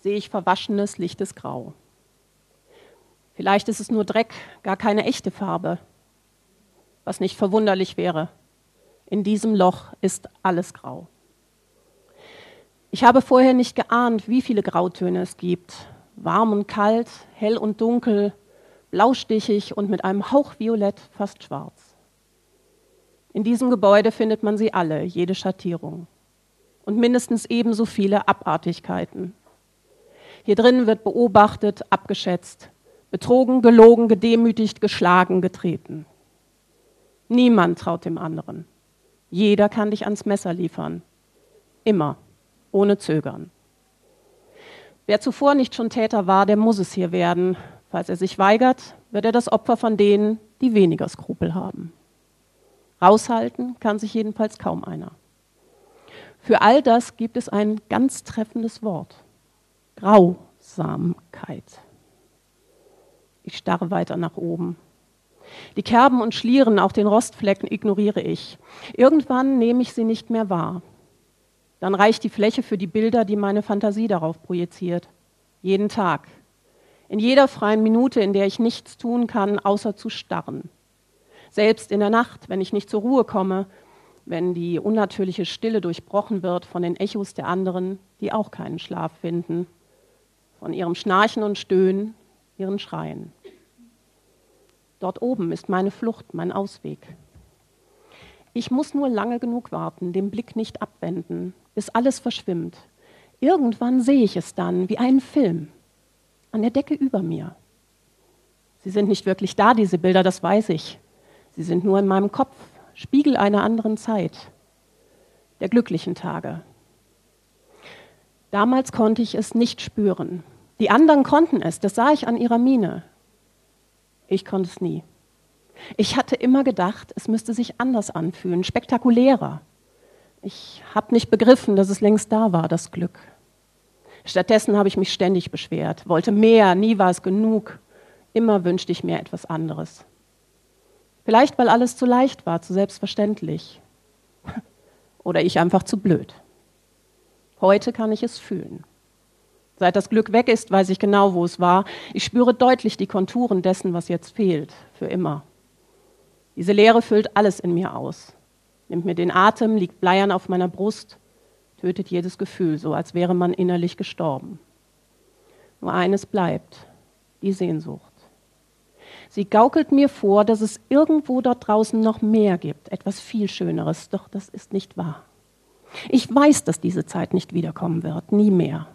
sehe ich verwaschenes, lichtes Grau. Vielleicht ist es nur Dreck, gar keine echte Farbe, was nicht verwunderlich wäre. In diesem Loch ist alles grau. Ich habe vorher nicht geahnt, wie viele Grautöne es gibt. Warm und kalt, hell und dunkel, blaustichig und mit einem Hauch Violett, fast schwarz. In diesem Gebäude findet man sie alle, jede Schattierung. Und mindestens ebenso viele Abartigkeiten. Hier drin wird beobachtet, abgeschätzt, betrogen, gelogen, gedemütigt, geschlagen, getreten. Niemand traut dem anderen. Jeder kann dich ans Messer liefern. Immer ohne Zögern. Wer zuvor nicht schon Täter war, der muss es hier werden. Falls er sich weigert, wird er das Opfer von denen, die weniger Skrupel haben. Raushalten kann sich jedenfalls kaum einer. Für all das gibt es ein ganz treffendes Wort. Grausamkeit. Ich starre weiter nach oben. Die Kerben und Schlieren auf den Rostflecken ignoriere ich. Irgendwann nehme ich sie nicht mehr wahr. Dann reicht die Fläche für die Bilder, die meine Fantasie darauf projiziert. Jeden Tag. In jeder freien Minute, in der ich nichts tun kann, außer zu starren. Selbst in der Nacht, wenn ich nicht zur Ruhe komme, wenn die unnatürliche Stille durchbrochen wird von den Echos der anderen, die auch keinen Schlaf finden, von ihrem Schnarchen und Stöhnen, ihren Schreien. Dort oben ist meine Flucht, mein Ausweg. Ich muss nur lange genug warten, den Blick nicht abwenden, bis alles verschwimmt. Irgendwann sehe ich es dann wie einen Film an der Decke über mir. Sie sind nicht wirklich da, diese Bilder, das weiß ich. Sie sind nur in meinem Kopf, Spiegel einer anderen Zeit, der glücklichen Tage. Damals konnte ich es nicht spüren. Die anderen konnten es, das sah ich an ihrer Miene. Ich konnte es nie. Ich hatte immer gedacht, es müsste sich anders anfühlen, spektakulärer. Ich habe nicht begriffen, dass es längst da war, das Glück. Stattdessen habe ich mich ständig beschwert, wollte mehr, nie war es genug. Immer wünschte ich mir etwas anderes. Vielleicht, weil alles zu leicht war, zu selbstverständlich. *laughs* Oder ich einfach zu blöd. Heute kann ich es fühlen. Seit das Glück weg ist, weiß ich genau, wo es war. Ich spüre deutlich die Konturen dessen, was jetzt fehlt, für immer. Diese Leere füllt alles in mir aus nimmt mir den Atem, liegt bleiern auf meiner Brust, tötet jedes Gefühl, so als wäre man innerlich gestorben. Nur eines bleibt, die Sehnsucht. Sie gaukelt mir vor, dass es irgendwo dort draußen noch mehr gibt, etwas viel Schöneres, doch das ist nicht wahr. Ich weiß, dass diese Zeit nicht wiederkommen wird, nie mehr.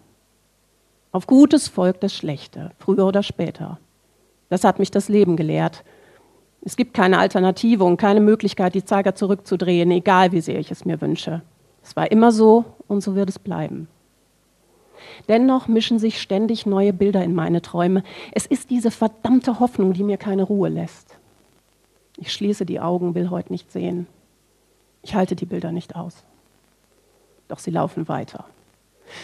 Auf Gutes folgt das Schlechte, früher oder später. Das hat mich das Leben gelehrt, es gibt keine Alternative und keine Möglichkeit, die Zeiger zurückzudrehen, egal wie sehr ich es mir wünsche. Es war immer so und so wird es bleiben. Dennoch mischen sich ständig neue Bilder in meine Träume. Es ist diese verdammte Hoffnung, die mir keine Ruhe lässt. Ich schließe die Augen, will heute nicht sehen. Ich halte die Bilder nicht aus. Doch sie laufen weiter.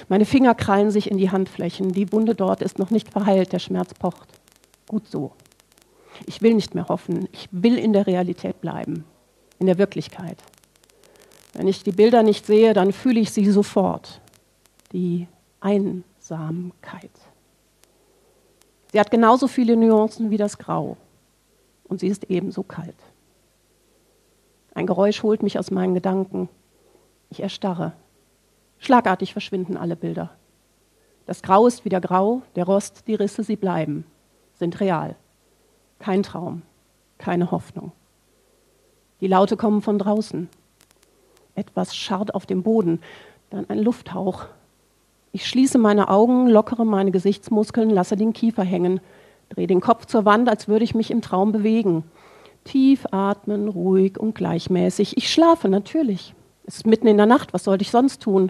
Meine Finger krallen sich in die Handflächen. Die Wunde dort ist noch nicht verheilt, der Schmerz pocht. Gut so. Ich will nicht mehr hoffen. Ich will in der Realität bleiben, in der Wirklichkeit. Wenn ich die Bilder nicht sehe, dann fühle ich sie sofort. Die Einsamkeit. Sie hat genauso viele Nuancen wie das Grau. Und sie ist ebenso kalt. Ein Geräusch holt mich aus meinen Gedanken. Ich erstarre. Schlagartig verschwinden alle Bilder. Das Grau ist wieder grau, der Rost, die Risse, sie bleiben, sind real. Kein Traum, keine Hoffnung. Die Laute kommen von draußen. Etwas scharrt auf dem Boden, dann ein Lufthauch. Ich schließe meine Augen, lockere meine Gesichtsmuskeln, lasse den Kiefer hängen, drehe den Kopf zur Wand, als würde ich mich im Traum bewegen. Tief atmen, ruhig und gleichmäßig. Ich schlafe natürlich. Es ist mitten in der Nacht, was sollte ich sonst tun?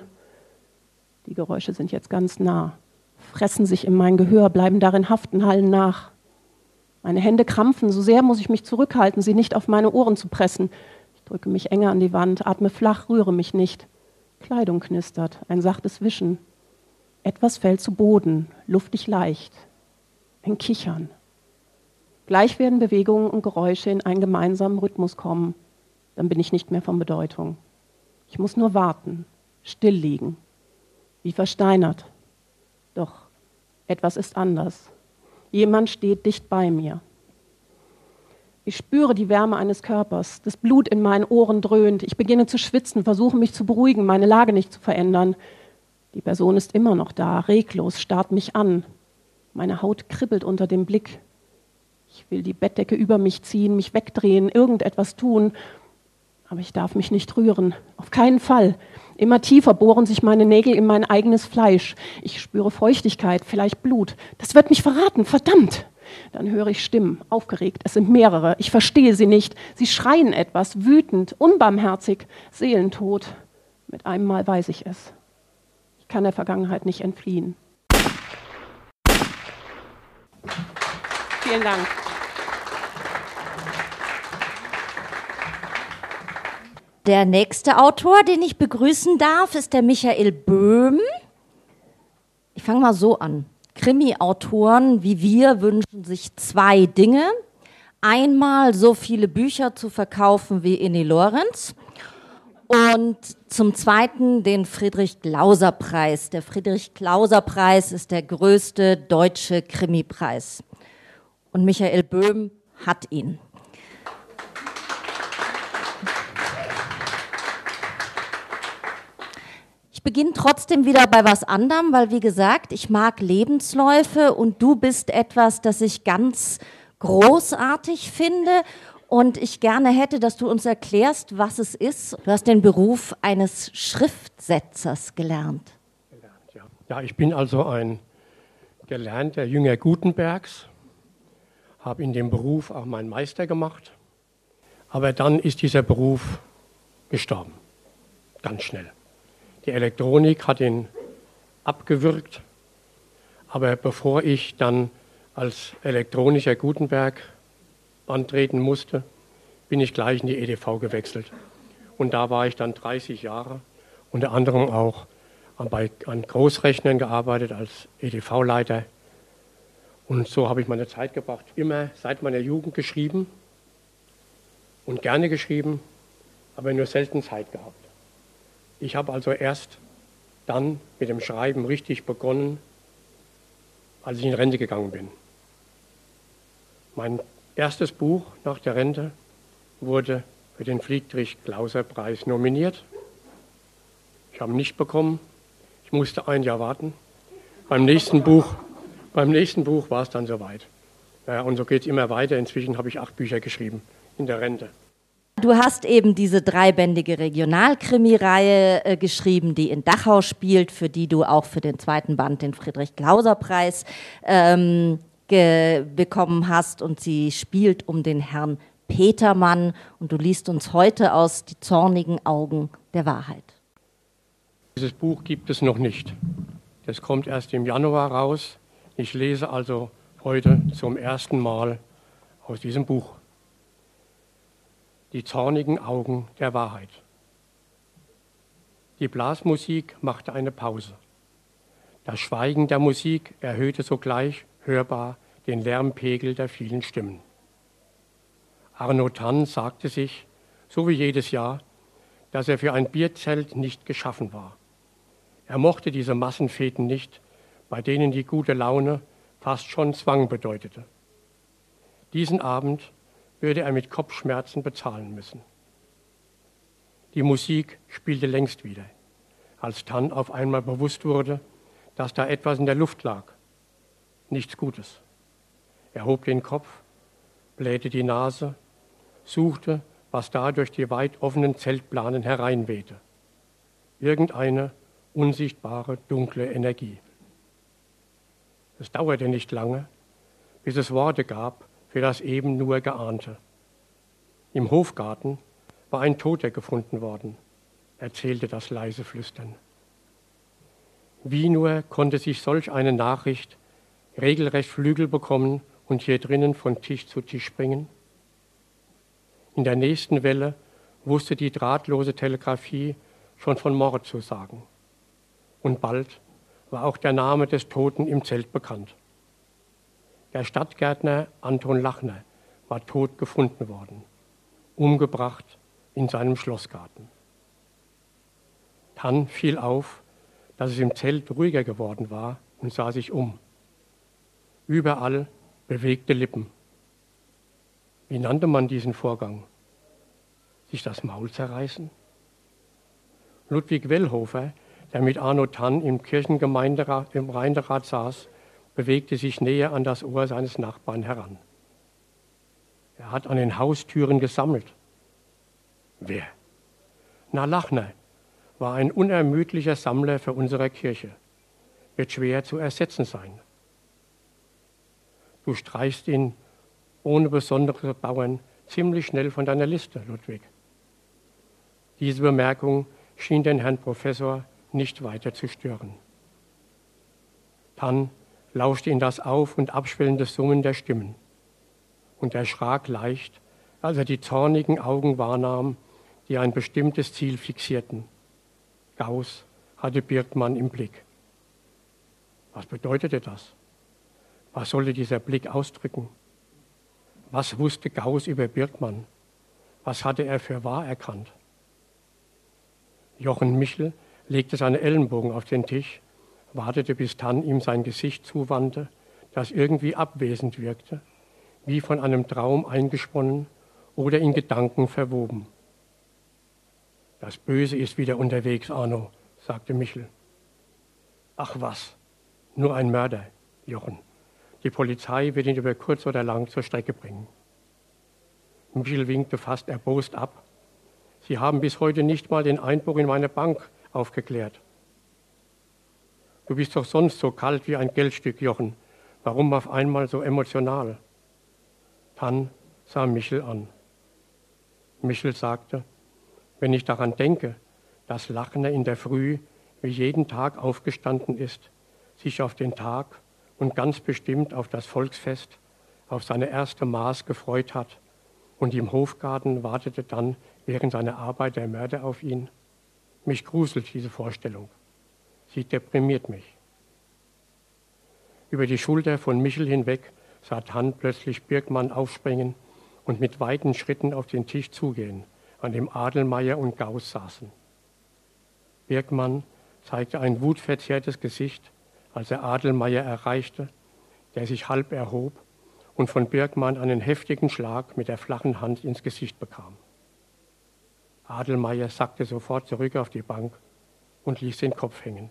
Die Geräusche sind jetzt ganz nah, fressen sich in mein Gehör, bleiben darin haften, hallen nach. Meine Hände krampfen, so sehr muss ich mich zurückhalten, sie nicht auf meine Ohren zu pressen. Ich drücke mich enger an die Wand, atme flach, rühre mich nicht. Kleidung knistert, ein sachtes Wischen. Etwas fällt zu Boden, luftig leicht. Ein Kichern. Gleich werden Bewegungen und Geräusche in einen gemeinsamen Rhythmus kommen. Dann bin ich nicht mehr von Bedeutung. Ich muss nur warten, still liegen, wie versteinert. Doch etwas ist anders. Jemand steht dicht bei mir. Ich spüre die Wärme eines Körpers, das Blut in meinen Ohren dröhnt. Ich beginne zu schwitzen, versuche mich zu beruhigen, meine Lage nicht zu verändern. Die Person ist immer noch da, reglos, starrt mich an. Meine Haut kribbelt unter dem Blick. Ich will die Bettdecke über mich ziehen, mich wegdrehen, irgendetwas tun. Aber ich darf mich nicht rühren. Auf keinen Fall. Immer tiefer bohren sich meine Nägel in mein eigenes Fleisch. Ich spüre Feuchtigkeit, vielleicht Blut. Das wird mich verraten, verdammt. Dann höre ich Stimmen, aufgeregt. Es sind mehrere. Ich verstehe sie nicht. Sie schreien etwas, wütend, unbarmherzig, seelentot. Mit einem Mal weiß ich es. Kann der Vergangenheit nicht entfliehen. Vielen Dank. Der nächste Autor, den ich begrüßen darf, ist der Michael Böhm. Ich fange mal so an. Krimi-Autoren wie wir wünschen sich zwei Dinge. Einmal so viele Bücher zu verkaufen wie Inni Lorenz und zum Zweiten den Friedrich-Glauser-Preis. Der Friedrich-Glauser-Preis ist der größte deutsche Krimi-Preis. Und Michael Böhm hat ihn. beginne trotzdem wieder bei was anderem, weil wie gesagt, ich mag Lebensläufe und du bist etwas, das ich ganz großartig finde und ich gerne hätte, dass du uns erklärst, was es ist. Du hast den Beruf eines Schriftsetzers gelernt. Ja, ich bin also ein gelernter Jünger Gutenbergs, habe in dem Beruf auch meinen Meister gemacht, aber dann ist dieser Beruf gestorben, ganz schnell. Die Elektronik hat ihn abgewürgt. Aber bevor ich dann als elektronischer Gutenberg antreten musste, bin ich gleich in die EDV gewechselt. Und da war ich dann 30 Jahre, unter anderem auch bei, an Großrechnern gearbeitet als EDV-Leiter. Und so habe ich meine Zeit gebracht. Immer seit meiner Jugend geschrieben und gerne geschrieben, aber nur selten Zeit gehabt. Ich habe also erst dann mit dem Schreiben richtig begonnen, als ich in Rente gegangen bin. Mein erstes Buch nach der Rente wurde für den Friedrich-Glauser-Preis nominiert. Ich habe ihn nicht bekommen. Ich musste ein Jahr warten. Beim nächsten Buch, beim nächsten Buch war es dann soweit. Ja, und so geht es immer weiter. Inzwischen habe ich acht Bücher geschrieben in der Rente. Du hast eben diese dreibändige Regionalkrimireihe äh, geschrieben, die in Dachau spielt, für die du auch für den zweiten Band den Friedrich-Glauser-Preis ähm, bekommen hast. Und sie spielt um den Herrn Petermann. Und du liest uns heute aus Die zornigen Augen der Wahrheit. Dieses Buch gibt es noch nicht. Das kommt erst im Januar raus. Ich lese also heute zum ersten Mal aus diesem Buch. die zornigen Augen der Wahrheit. Die Blasmusik machte eine Pause. Das Schweigen der Musik erhöhte sogleich hörbar den Lärmpegel der vielen Stimmen. Arno Tann sagte sich, so wie jedes Jahr, dass er für ein Bierzelt nicht geschaffen war. Er mochte diese Massenfeten nicht, bei denen die gute Laune fast schon Zwang bedeutete. Diesen Abend würde er mit Kopfschmerzen bezahlen müssen. Die Musik spielte längst wieder, als Tan auf einmal bewusst wurde, dass da etwas in der Luft lag. Nichts Gutes. Er hob den Kopf, blähte die Nase, suchte, was da durch die weit offenen Zeltplanen hereinwehte. Irgendeine unsichtbare, dunkle Energie. Es dauerte nicht lange, bis es Worte gab für das eben nur Geahnte. Im Hofgarten war ein Toter gefunden worden, erzählte das leise Flüstern. Wie nur konnte sich solch eine Nachricht regelrecht Flügel bekommen und hier drinnen von Tisch zu Tisch springen? In der nächsten Welle wusste die drahtlose Telegrafie schon von Mord zu sagen. Und bald war auch der Name des Toten im Zelt bekannt. Der Stadtgärtner Anton Lachner war tot gefunden worden, umgebracht in seinem Schlossgarten. Dann fiel auf, dass es im Zelt ruhiger geworden war und sah sich um. Überall bewegte Lippen. Wie nannte man diesen Vorgang? Sich das Maul zerreißen? Ludwig Wellhofer, der mit Arno Tann im Kirchengemeinderat im Rheinderat saß, bewegte sich näher an das Ohr seines Nachbarn heran. Er hat an den Haustüren gesammelt. Wer? Na, Lachner war ein unermüdlicher Sammler für unsere Kirche. Wird schwer zu ersetzen sein. Du streichst ihn ohne besondere Bauern ziemlich schnell von deiner Liste, Ludwig. Diese Bemerkung schien den Herrn Professor nicht weiter zu stören. Dann lauschte ihn das auf- und abschwellende Summen der Stimmen und erschrak leicht, als er die zornigen Augen wahrnahm, die ein bestimmtes Ziel fixierten. Gauss hatte Birkmann im Blick. Was bedeutete das? Was sollte dieser Blick ausdrücken? Was wusste Gauss über Birkmann? Was hatte er für wahr erkannt? Jochen Michel legte seine Ellenbogen auf den Tisch wartete, bis Tan ihm sein Gesicht zuwandte, das irgendwie abwesend wirkte, wie von einem Traum eingesponnen oder in Gedanken verwoben. Das Böse ist wieder unterwegs, Arno, sagte Michel. Ach was, nur ein Mörder, Jochen. Die Polizei wird ihn über kurz oder lang zur Strecke bringen. Michel winkte fast erbost ab. Sie haben bis heute nicht mal den Einbruch in meine Bank aufgeklärt. Du bist doch sonst so kalt wie ein Geldstück, Jochen. Warum auf einmal so emotional? Dann sah Michel an. Michel sagte, wenn ich daran denke, dass Lachner in der Früh wie jeden Tag aufgestanden ist, sich auf den Tag und ganz bestimmt auf das Volksfest, auf seine erste Maß gefreut hat und im Hofgarten wartete dann während seiner Arbeit der Mörder auf ihn. Mich gruselt diese Vorstellung. Sie deprimiert mich. Über die Schulter von Michel hinweg sah Tan plötzlich Birkmann aufspringen und mit weiten Schritten auf den Tisch zugehen, an dem Adelmeier und Gauss saßen. Birkmann zeigte ein wutverzerrtes Gesicht, als er Adelmeier erreichte, der sich halb erhob und von Birkmann einen heftigen Schlag mit der flachen Hand ins Gesicht bekam. Adelmeier sackte sofort zurück auf die Bank und ließ den Kopf hängen.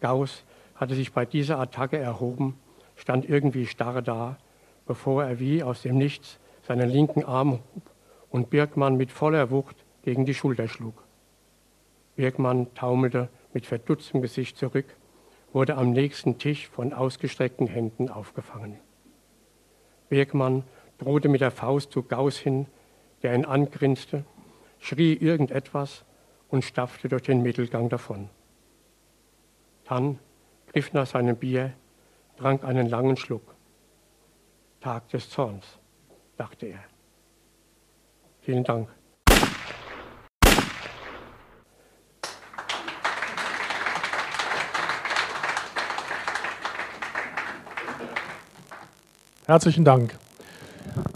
Gauss hatte sich bei dieser Attacke erhoben, stand irgendwie starr da, bevor er wie aus dem Nichts seinen linken Arm hob und Birkmann mit voller Wucht gegen die Schulter schlug. Birkmann taumelte mit verdutztem Gesicht zurück, wurde am nächsten Tisch von ausgestreckten Händen aufgefangen. Birkmann drohte mit der Faust zu Gauss hin, der ihn angrinste, schrie irgendetwas und stapfte durch den Mittelgang davon. Dann griff nach seinem Bier, trank einen langen Schluck. Tag des Zorns, dachte er. Vielen Dank. Herzlichen Dank.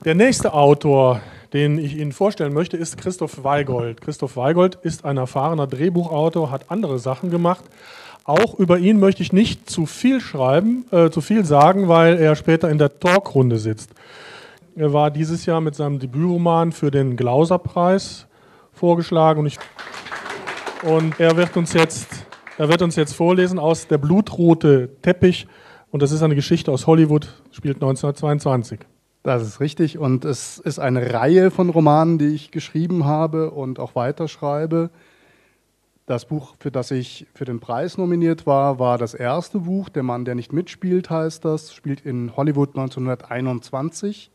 Der nächste Autor, den ich Ihnen vorstellen möchte, ist Christoph Weigold. Christoph Weigold ist ein erfahrener Drehbuchautor, hat andere Sachen gemacht. Auch über ihn möchte ich nicht zu viel schreiben, äh, zu viel sagen, weil er später in der Talkrunde sitzt. Er war dieses Jahr mit seinem Debütroman für den Glauser-Preis vorgeschlagen und, ich, und er wird uns jetzt, er wird uns jetzt vorlesen aus Der blutrote Teppich und das ist eine Geschichte aus Hollywood, spielt 1922. Das ist richtig und es ist eine Reihe von Romanen, die ich geschrieben habe und auch weiterschreibe. Das Buch, für das ich für den Preis nominiert war, war das erste Buch. Der Mann, der nicht mitspielt, heißt das. Spielt in Hollywood 1921.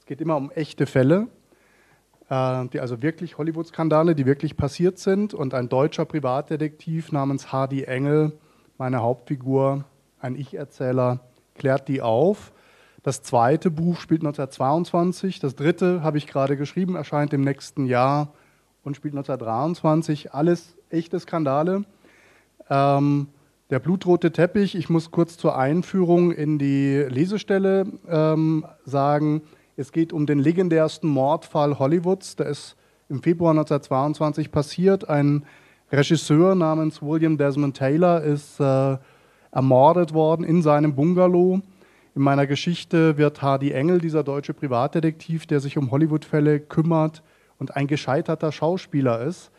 Es geht immer um echte Fälle, äh, die also wirklich Hollywood-Skandale, die wirklich passiert sind. Und ein deutscher Privatdetektiv namens Hardy Engel, meine Hauptfigur, ein Ich-Erzähler, klärt die auf. Das zweite Buch spielt 1922. Das dritte habe ich gerade geschrieben, erscheint im nächsten Jahr und spielt 1923. Alles echte Skandale. Ähm, der blutrote Teppich, ich muss kurz zur Einführung in die Lesestelle ähm, sagen, es geht um den legendärsten Mordfall Hollywoods. Der ist im Februar 1922 passiert. Ein Regisseur namens William Desmond Taylor ist äh, ermordet worden in seinem Bungalow. In meiner Geschichte wird Hardy Engel, dieser deutsche Privatdetektiv, der sich um Hollywood-Fälle kümmert und ein gescheiterter Schauspieler ist,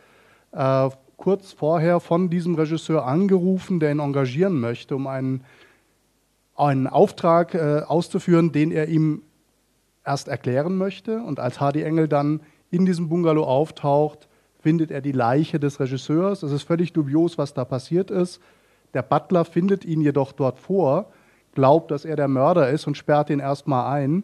äh, kurz vorher von diesem Regisseur angerufen, der ihn engagieren möchte, um einen, einen Auftrag äh, auszuführen, den er ihm erst erklären möchte. Und als Hardy Engel dann in diesem Bungalow auftaucht, findet er die Leiche des Regisseurs. Es ist völlig dubios, was da passiert ist. Der Butler findet ihn jedoch dort vor, glaubt, dass er der Mörder ist und sperrt ihn erstmal ein.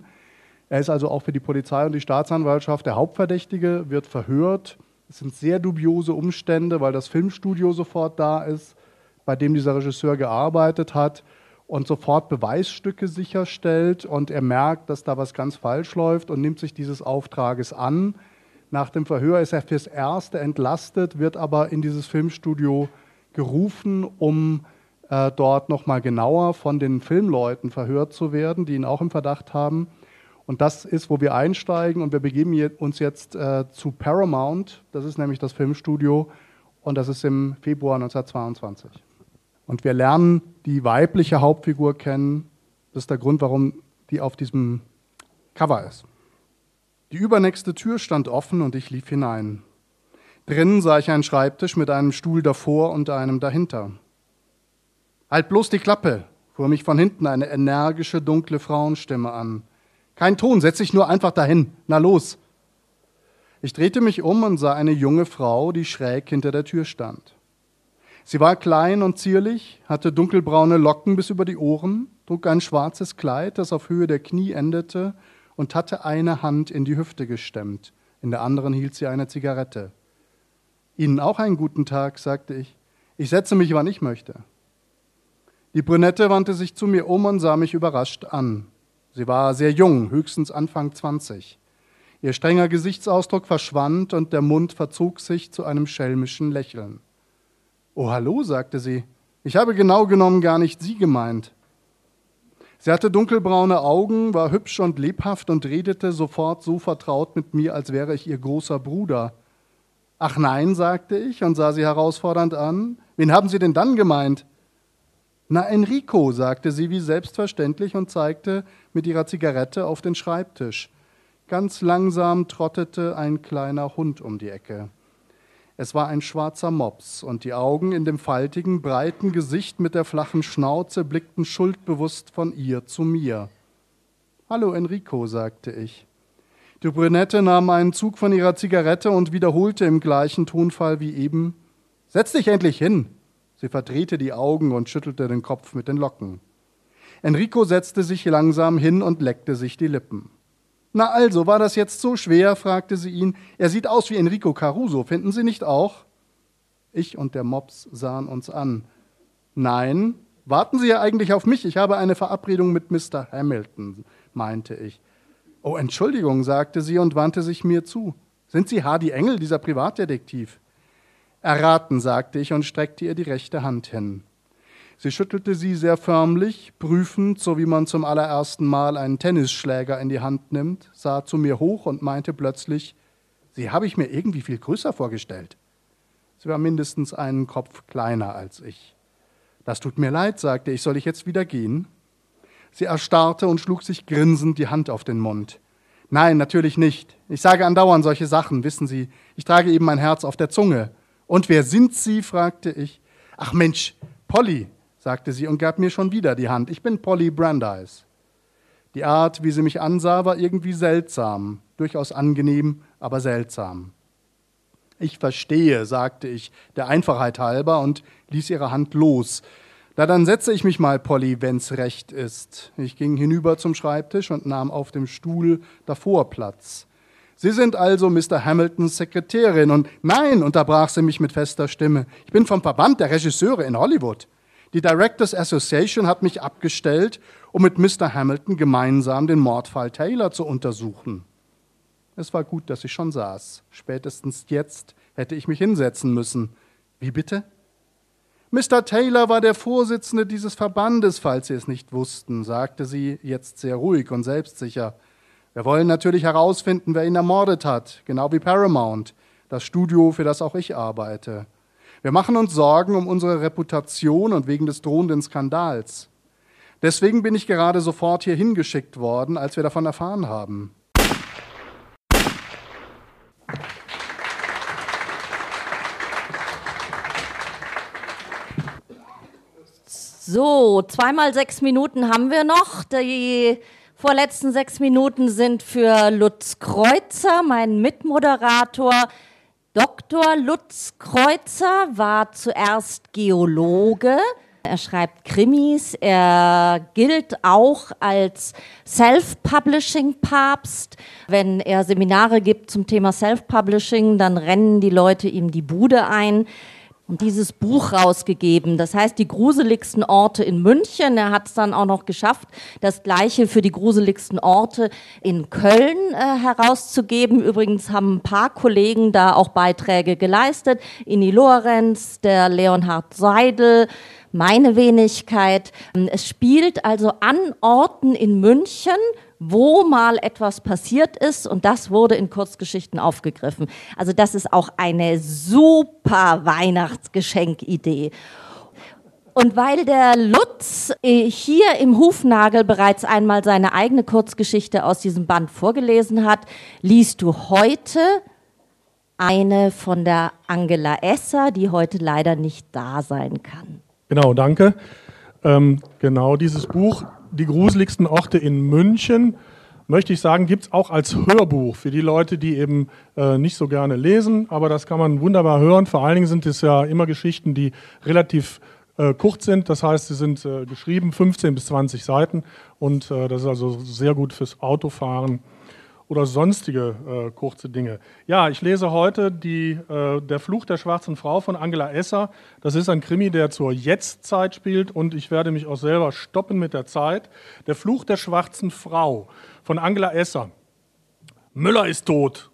Er ist also auch für die Polizei und die Staatsanwaltschaft der Hauptverdächtige, wird verhört. Es sind sehr dubiose Umstände, weil das Filmstudio sofort da ist, bei dem dieser Regisseur gearbeitet hat und sofort Beweisstücke sicherstellt und er merkt, dass da was ganz falsch läuft und nimmt sich dieses Auftrages an. Nach dem Verhör ist er fürs Erste entlastet, wird aber in dieses Filmstudio gerufen, um äh, dort nochmal genauer von den Filmleuten verhört zu werden, die ihn auch im Verdacht haben. Und das ist, wo wir einsteigen und wir begeben uns jetzt äh, zu Paramount. Das ist nämlich das Filmstudio und das ist im Februar 1922. Und wir lernen die weibliche Hauptfigur kennen. Das ist der Grund, warum die auf diesem Cover ist. Die übernächste Tür stand offen und ich lief hinein. Drinnen sah ich einen Schreibtisch mit einem Stuhl davor und einem dahinter. Halt bloß die Klappe, fuhr mich von hinten eine energische, dunkle Frauenstimme an. Kein Ton, setz dich nur einfach dahin. Na los. Ich drehte mich um und sah eine junge Frau, die schräg hinter der Tür stand. Sie war klein und zierlich, hatte dunkelbraune Locken bis über die Ohren, trug ein schwarzes Kleid, das auf Höhe der Knie endete, und hatte eine Hand in die Hüfte gestemmt. In der anderen hielt sie eine Zigarette. Ihnen auch einen guten Tag, sagte ich. Ich setze mich, wann ich möchte. Die Brünette wandte sich zu mir um und sah mich überrascht an. Sie war sehr jung, höchstens Anfang 20. Ihr strenger Gesichtsausdruck verschwand und der Mund verzog sich zu einem schelmischen Lächeln. Oh, hallo, sagte sie. Ich habe genau genommen gar nicht Sie gemeint. Sie hatte dunkelbraune Augen, war hübsch und lebhaft und redete sofort so vertraut mit mir, als wäre ich ihr großer Bruder. Ach nein, sagte ich und sah sie herausfordernd an. Wen haben Sie denn dann gemeint? Na, Enrico, sagte sie wie selbstverständlich und zeigte mit ihrer Zigarette auf den Schreibtisch. Ganz langsam trottete ein kleiner Hund um die Ecke. Es war ein schwarzer Mops, und die Augen in dem faltigen, breiten Gesicht mit der flachen Schnauze blickten schuldbewusst von ihr zu mir. Hallo Enrico, sagte ich. Die Brünette nahm einen Zug von ihrer Zigarette und wiederholte im gleichen Tonfall wie eben Setz dich endlich hin. Sie verdrehte die Augen und schüttelte den Kopf mit den Locken. Enrico setzte sich langsam hin und leckte sich die Lippen. Na also, war das jetzt so schwer? fragte sie ihn. Er sieht aus wie Enrico Caruso, finden Sie nicht auch? Ich und der Mops sahen uns an. Nein, warten Sie ja eigentlich auf mich. Ich habe eine Verabredung mit Mr. Hamilton, meinte ich. Oh, Entschuldigung, sagte sie und wandte sich mir zu. Sind Sie Hardy Engel, dieser Privatdetektiv? Erraten, sagte ich und streckte ihr die rechte Hand hin. Sie schüttelte sie sehr förmlich, prüfend, so wie man zum allerersten Mal einen Tennisschläger in die Hand nimmt, sah zu mir hoch und meinte plötzlich, Sie habe ich mir irgendwie viel größer vorgestellt. Sie war mindestens einen Kopf kleiner als ich. Das tut mir leid, sagte ich, soll ich jetzt wieder gehen? Sie erstarrte und schlug sich grinsend die Hand auf den Mund. Nein, natürlich nicht. Ich sage andauernd solche Sachen, wissen Sie. Ich trage eben mein Herz auf der Zunge. Und wer sind Sie? fragte ich. Ach Mensch, Polly, sagte sie und gab mir schon wieder die Hand. Ich bin Polly Brandeis. Die Art, wie sie mich ansah, war irgendwie seltsam, durchaus angenehm, aber seltsam. Ich verstehe, sagte ich, der Einfachheit halber und ließ ihre Hand los. Na, dann setze ich mich mal, Polly, wenn's recht ist. Ich ging hinüber zum Schreibtisch und nahm auf dem Stuhl davor Platz. Sie sind also Mr. Hamiltons Sekretärin und nein, unterbrach sie mich mit fester Stimme. Ich bin vom Verband der Regisseure in Hollywood. Die Directors Association hat mich abgestellt, um mit Mr. Hamilton gemeinsam den Mordfall Taylor zu untersuchen. Es war gut, dass ich schon saß. Spätestens jetzt hätte ich mich hinsetzen müssen. Wie bitte? Mr. Taylor war der Vorsitzende dieses Verbandes, falls Sie es nicht wussten, sagte sie jetzt sehr ruhig und selbstsicher. Wir wollen natürlich herausfinden, wer ihn ermordet hat, genau wie Paramount, das Studio, für das auch ich arbeite. Wir machen uns Sorgen um unsere Reputation und wegen des drohenden Skandals. Deswegen bin ich gerade sofort hier hingeschickt worden, als wir davon erfahren haben. So, zweimal sechs Minuten haben wir noch. Die vorletzten sechs Minuten sind für Lutz Kreuzer, mein Mitmoderator. Dr. Lutz Kreuzer war zuerst Geologe. Er schreibt Krimis. Er gilt auch als Self-Publishing-Papst. Wenn er Seminare gibt zum Thema Self-Publishing, dann rennen die Leute ihm die Bude ein und dieses Buch rausgegeben. Das heißt, die gruseligsten Orte in München. Er hat es dann auch noch geschafft, das gleiche für die gruseligsten Orte in Köln äh, herauszugeben. Übrigens haben ein paar Kollegen da auch Beiträge geleistet. Inni Lorenz, der Leonhard Seidel, meine Wenigkeit. Es spielt also an Orten in München, wo mal etwas passiert ist und das wurde in Kurzgeschichten aufgegriffen. Also das ist auch eine super Weihnachtsgeschenkidee. Und weil der Lutz äh, hier im Hufnagel bereits einmal seine eigene Kurzgeschichte aus diesem Band vorgelesen hat, liest du heute eine von der Angela Esser, die heute leider nicht da sein kann. Genau, danke. Ähm, genau, dieses Buch die gruseligsten Orte in München, möchte ich sagen, gibt es auch als Hörbuch für die Leute, die eben äh, nicht so gerne lesen, aber das kann man wunderbar hören. Vor allen Dingen sind es ja immer Geschichten, die relativ äh, kurz sind. Das heißt, sie sind äh, geschrieben, 15 bis 20 Seiten und äh, das ist also sehr gut fürs Autofahren oder sonstige äh, kurze Dinge. Ja, ich lese heute die, äh, Der Fluch der schwarzen Frau von Angela Esser. Das ist ein Krimi, der zur Jetztzeit spielt und ich werde mich auch selber stoppen mit der Zeit. Der Fluch der schwarzen Frau von Angela Esser. Müller ist tot.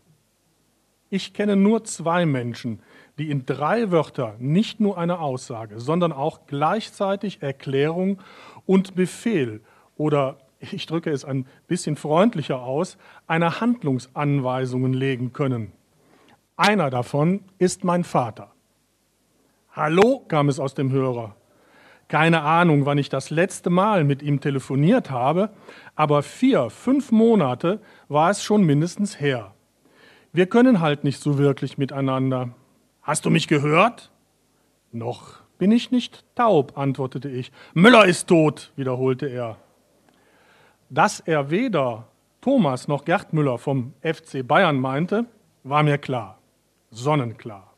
Ich kenne nur zwei Menschen, die in drei Wörter nicht nur eine Aussage, sondern auch gleichzeitig Erklärung und Befehl oder ich drücke es ein bisschen freundlicher aus, eine Handlungsanweisungen legen können. Einer davon ist mein Vater. Hallo, kam es aus dem Hörer. Keine Ahnung, wann ich das letzte Mal mit ihm telefoniert habe, aber vier, fünf Monate war es schon mindestens her. Wir können halt nicht so wirklich miteinander. Hast du mich gehört? Noch bin ich nicht taub, antwortete ich. Müller ist tot, wiederholte er. Dass er weder Thomas noch Gerd Müller vom FC Bayern meinte, war mir klar, sonnenklar.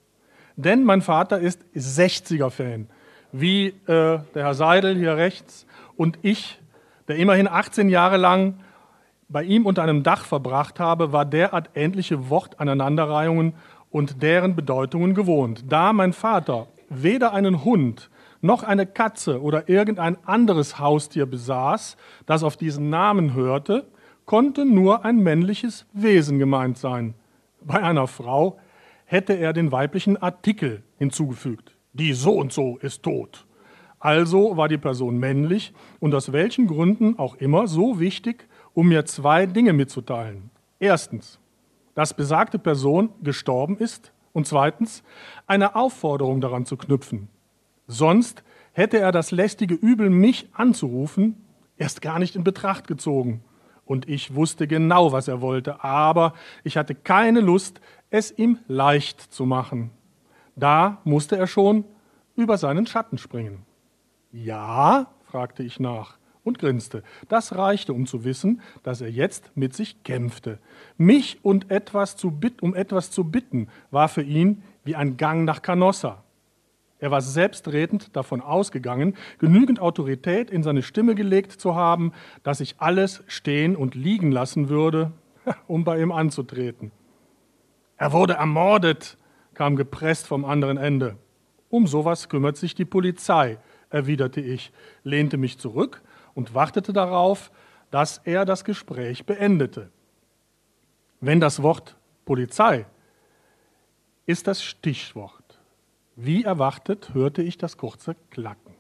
Denn mein Vater ist 60er-Fan, wie äh, der Herr Seidel hier rechts und ich, der immerhin 18 Jahre lang bei ihm unter einem Dach verbracht habe, war derart ähnliche Wortaneinanderreihungen und deren Bedeutungen gewohnt. Da mein Vater weder einen Hund noch eine Katze oder irgendein anderes Haustier besaß, das auf diesen Namen hörte, konnte nur ein männliches Wesen gemeint sein. Bei einer Frau hätte er den weiblichen Artikel hinzugefügt. Die so und so ist tot. Also war die Person männlich und aus welchen Gründen auch immer so wichtig, um mir zwei Dinge mitzuteilen. Erstens, dass besagte Person gestorben ist und zweitens, eine Aufforderung daran zu knüpfen. Sonst hätte er das lästige Übel, mich anzurufen, erst gar nicht in Betracht gezogen. Und ich wusste genau, was er wollte, aber ich hatte keine Lust, es ihm leicht zu machen. Da musste er schon über seinen Schatten springen. Ja? fragte ich nach und grinste. Das reichte, um zu wissen, dass er jetzt mit sich kämpfte. Mich und etwas zu um etwas zu bitten, war für ihn wie ein Gang nach Canossa. Er war selbstredend davon ausgegangen, genügend Autorität in seine Stimme gelegt zu haben, dass ich alles stehen und liegen lassen würde, *laughs* um bei ihm anzutreten. Er wurde ermordet, kam gepresst vom anderen Ende. Um sowas kümmert sich die Polizei, erwiderte ich, lehnte mich zurück und wartete darauf, dass er das Gespräch beendete. Wenn das Wort Polizei ist das Stichwort. Wie erwartet hörte ich das kurze Klacken.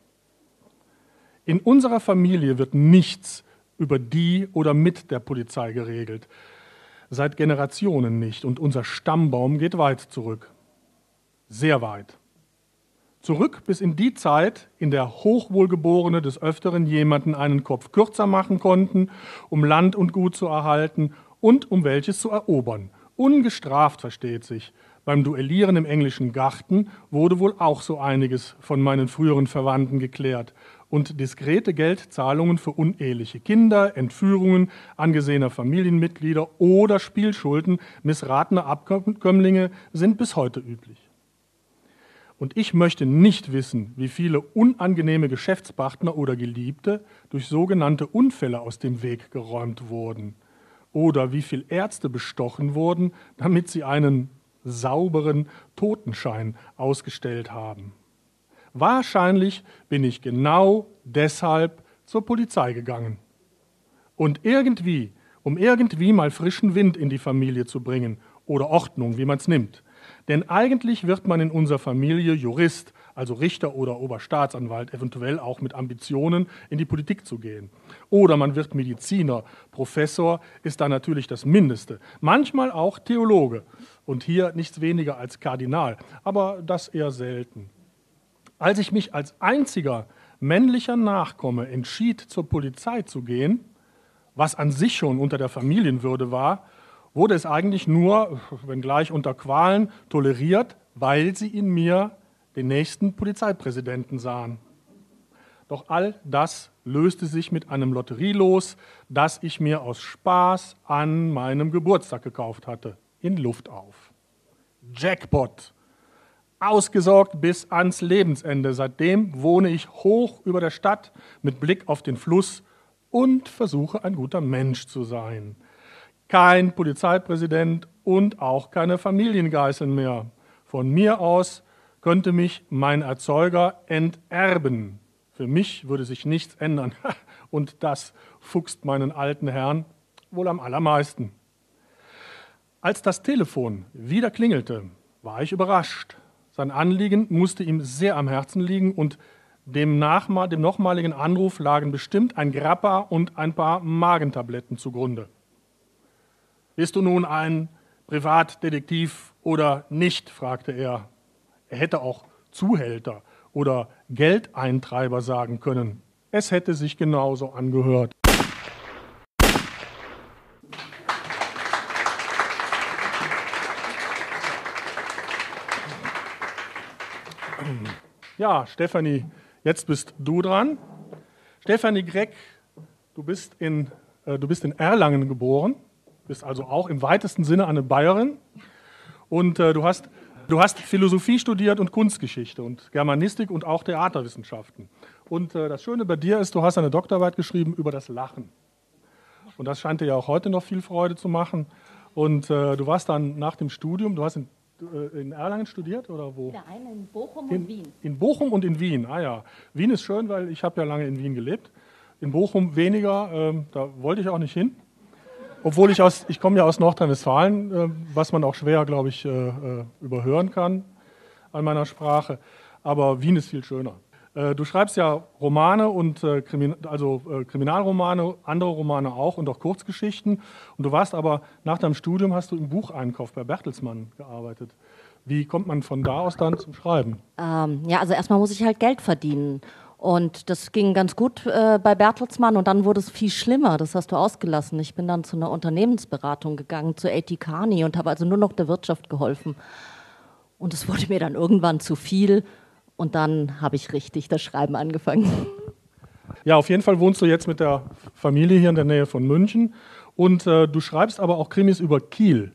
In unserer Familie wird nichts über die oder mit der Polizei geregelt. Seit Generationen nicht. Und unser Stammbaum geht weit zurück. Sehr weit. Zurück bis in die Zeit, in der Hochwohlgeborene des Öfteren jemanden einen Kopf kürzer machen konnten, um Land und Gut zu erhalten und um welches zu erobern. Ungestraft versteht sich. Beim Duellieren im englischen Garten wurde wohl auch so einiges von meinen früheren Verwandten geklärt. Und diskrete Geldzahlungen für uneheliche Kinder, Entführungen angesehener Familienmitglieder oder Spielschulden missratener Abkömmlinge sind bis heute üblich. Und ich möchte nicht wissen, wie viele unangenehme Geschäftspartner oder Geliebte durch sogenannte Unfälle aus dem Weg geräumt wurden. Oder wie viele Ärzte bestochen wurden, damit sie einen sauberen Totenschein ausgestellt haben. Wahrscheinlich bin ich genau deshalb zur Polizei gegangen. Und irgendwie, um irgendwie mal frischen Wind in die Familie zu bringen oder Ordnung, wie man es nimmt, denn eigentlich wird man in unserer Familie Jurist, also Richter oder Oberstaatsanwalt, eventuell auch mit Ambitionen in die Politik zu gehen. Oder man wird Mediziner, Professor ist da natürlich das Mindeste. Manchmal auch Theologe und hier nichts weniger als Kardinal, aber das eher selten. Als ich mich als einziger männlicher Nachkomme entschied, zur Polizei zu gehen, was an sich schon unter der Familienwürde war, wurde es eigentlich nur, wenngleich unter Qualen, toleriert, weil sie in mir den nächsten Polizeipräsidenten sahen. Doch all das löste sich mit einem Lotterielos, das ich mir aus Spaß an meinem Geburtstag gekauft hatte, in Luft auf. Jackpot. Ausgesorgt bis ans Lebensende. Seitdem wohne ich hoch über der Stadt mit Blick auf den Fluss und versuche ein guter Mensch zu sein kein Polizeipräsident und auch keine Familiengeißeln mehr. Von mir aus könnte mich mein Erzeuger enterben. Für mich würde sich nichts ändern. *laughs* Und das fuchst meinen alten Herrn wohl am allermeisten. Als das Telefon wieder klingelte, war ich überrascht. Sein Anliegen musste ihm sehr am Herzen liegen und dem, dem nochmaligen Anruf lagen bestimmt ein Grappa und ein paar Magentabletten zugrunde. Bist du nun ein Privatdetektiv oder nicht? fragte er. Er hätte auch Zuhälter oder Geldeintreiber sagen können. Es hätte sich genauso angehört. Ja, Stefanie, jetzt bist du dran. Stefanie Greck, du bist in, äh, du bist in Erlangen geboren bist also auch im weitesten Sinne eine Bayerin. Und äh, du, hast, du hast Philosophie studiert und Kunstgeschichte und Germanistik und auch Theaterwissenschaften. Und äh, das Schöne bei dir ist, du hast eine Doktorarbeit geschrieben über das Lachen. Und das scheint dir ja auch heute noch viel Freude zu machen. Und äh, du warst dann nach dem Studium, du hast in, in Erlangen studiert oder wo? Eine in Bochum in, und Wien. In Bochum und in Wien, ah ja. Wien ist schön, weil ich habe ja lange in Wien gelebt. In Bochum weniger, ähm, da wollte ich auch nicht hin. obwohl ich aus, ich komme ja aus Nordrhein-Westfalen, äh, was man auch schwer, glaube ich, äh, äh, überhören kann an meiner Sprache. Aber Wien ist viel schöner. Äh, du schreibst ja Romane und äh, Krimin also äh, Kriminalromane, andere Romane auch und auch Kurzgeschichten. Und du warst aber nach deinem Studium hast du im Bucheinkauf bei Bertelsmann gearbeitet. Wie kommt man von da aus dann zum Schreiben? Ähm, ja, also erstmal muss ich halt Geld verdienen. Und das ging ganz gut äh, bei Bertelsmann und dann wurde es viel schlimmer. Das hast du ausgelassen. Ich bin dann zu einer Unternehmensberatung gegangen, zu A.T. Carney und habe also nur noch der Wirtschaft geholfen. Und es wurde mir dann irgendwann zu viel und dann habe ich richtig das Schreiben angefangen. *laughs* Ja, auf jeden Fall wohnst du jetzt mit der Familie hier in der Nähe von München und äh, du schreibst aber auch Krimis über Kiel.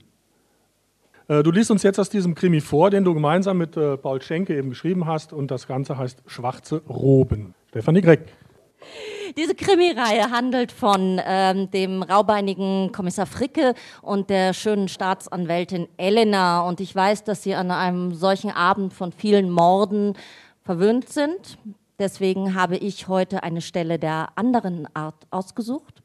Äh, du liest uns jetzt aus diesem Krimi vor, den du gemeinsam mit äh, Paul Schenke eben geschrieben hast und das Ganze heißt Schwarze Roben. Stefanie Greck. Diese Krimireihe handelt von ähm, dem raubeinigen Kommissar Fricke und der schönen Staatsanwältin Elena. Und ich weiß, dass sie an einem solchen Abend von vielen Morden verwöhnt sind. Deswegen habe ich heute eine Stelle der anderen Art ausgesucht.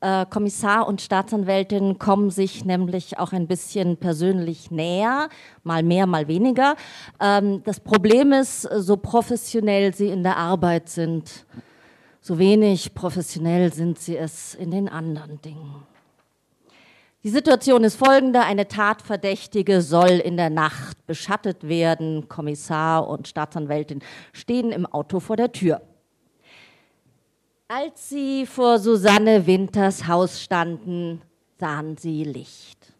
Äh, Kommissar und Staatsanwältin kommen sich nämlich auch ein bisschen persönlich näher, mal mehr, mal weniger. Ähm, das Problem ist, so professionell sie in der Arbeit sind, so wenig professionell sind sie es in den anderen Dingen. Die Situation ist folgende. Eine Tatverdächtige soll in der Nacht beschattet werden. Kommissar und Staatsanwältin stehen im Auto vor der Tür. Als sie vor Susanne Winters Haus standen, sahen sie Licht.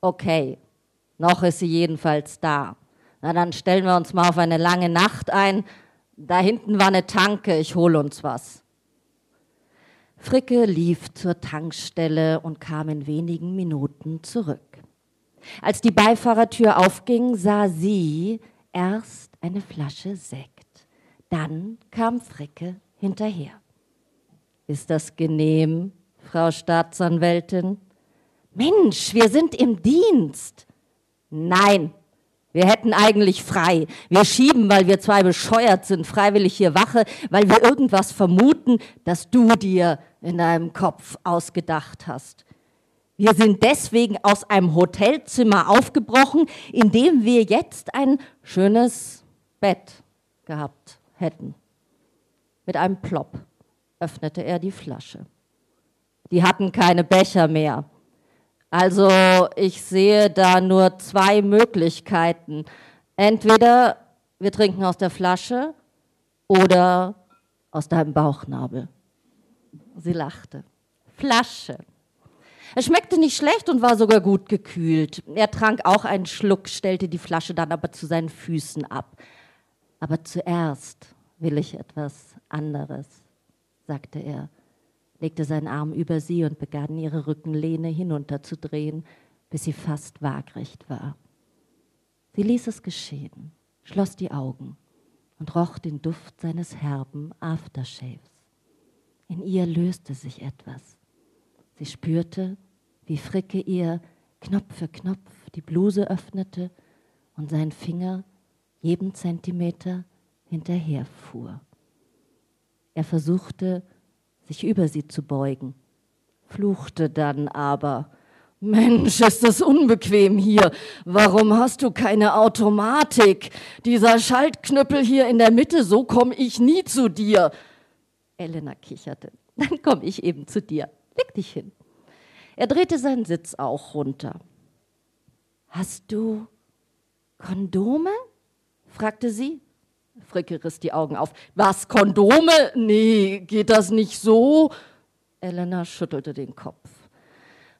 Okay, noch ist sie jedenfalls da. Na, dann stellen wir uns mal auf eine lange Nacht ein. Da hinten war eine Tanke, ich hole uns was. Fricke lief zur Tankstelle und kam in wenigen Minuten zurück. Als die Beifahrertür aufging, sah sie erst eine Flasche Sekt. Dann kam Fricke hinterher. Ist das genehm, Frau Staatsanwältin? Mensch, wir sind im Dienst. Nein, wir hätten eigentlich frei. Wir schieben, weil wir zwei bescheuert sind, freiwillig hier Wache, weil wir irgendwas vermuten, das du dir in deinem Kopf ausgedacht hast. Wir sind deswegen aus einem Hotelzimmer aufgebrochen, in dem wir jetzt ein schönes Bett gehabt hätten. Mit einem Plop öffnete er die Flasche. Die hatten keine Becher mehr. Also ich sehe da nur zwei Möglichkeiten. Entweder wir trinken aus der Flasche oder aus deinem Bauchnabel. Sie lachte. Flasche. Es schmeckte nicht schlecht und war sogar gut gekühlt. Er trank auch einen Schluck, stellte die Flasche dann aber zu seinen Füßen ab. Aber zuerst will ich etwas anderes sagte er, legte seinen Arm über sie und begann ihre Rückenlehne hinunterzudrehen, bis sie fast waagrecht war. Sie ließ es geschehen, schloss die Augen und roch den Duft seines herben Aftershaves. In ihr löste sich etwas. Sie spürte, wie Fricke ihr Knopf für Knopf die Bluse öffnete und sein Finger jeden Zentimeter hinterherfuhr. Er versuchte, sich über sie zu beugen, fluchte dann aber. Mensch, ist das unbequem hier. Warum hast du keine Automatik? Dieser Schaltknüppel hier in der Mitte, so komme ich nie zu dir. Elena kicherte. Dann komme ich eben zu dir. Leg dich hin. Er drehte seinen Sitz auch runter. Hast du Kondome? fragte sie. Fricke riss die Augen auf. Was, Kondome? Nee, geht das nicht so? Elena schüttelte den Kopf.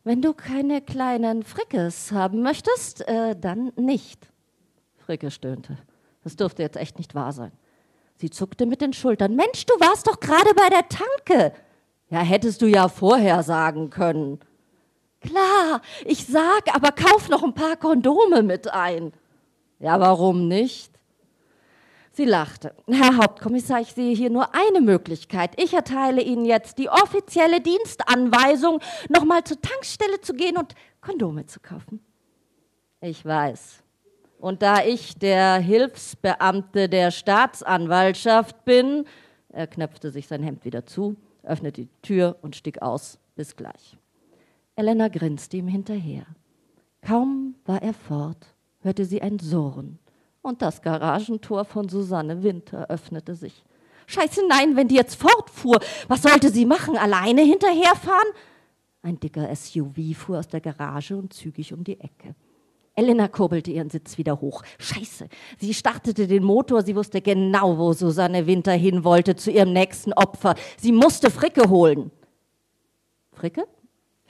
Wenn du keine kleinen Frickes haben möchtest, äh, dann nicht. Fricke stöhnte. Das dürfte jetzt echt nicht wahr sein. Sie zuckte mit den Schultern. Mensch, du warst doch gerade bei der Tanke. Ja, hättest du ja vorher sagen können. Klar, ich sag, aber kauf noch ein paar Kondome mit ein. Ja, warum nicht? Sie lachte. Herr Hauptkommissar, ich sehe hier nur eine Möglichkeit. Ich erteile Ihnen jetzt die offizielle Dienstanweisung, nochmal zur Tankstelle zu gehen und Kondome zu kaufen. Ich weiß. Und da ich der Hilfsbeamte der Staatsanwaltschaft bin, er knöpfte sich sein Hemd wieder zu, öffnete die Tür und stieg aus. Bis gleich. Elena grinste ihm hinterher. Kaum war er fort, hörte sie ein Surren und das Garagentor von Susanne Winter öffnete sich. Scheiße, nein, wenn die jetzt fortfuhr, was sollte sie machen? Alleine hinterherfahren? Ein dicker SUV fuhr aus der Garage und zügig um die Ecke. Elena kurbelte ihren Sitz wieder hoch. Scheiße. Sie startete den Motor. Sie wusste genau, wo Susanne Winter hin wollte, zu ihrem nächsten Opfer. Sie musste Fricke holen. Fricke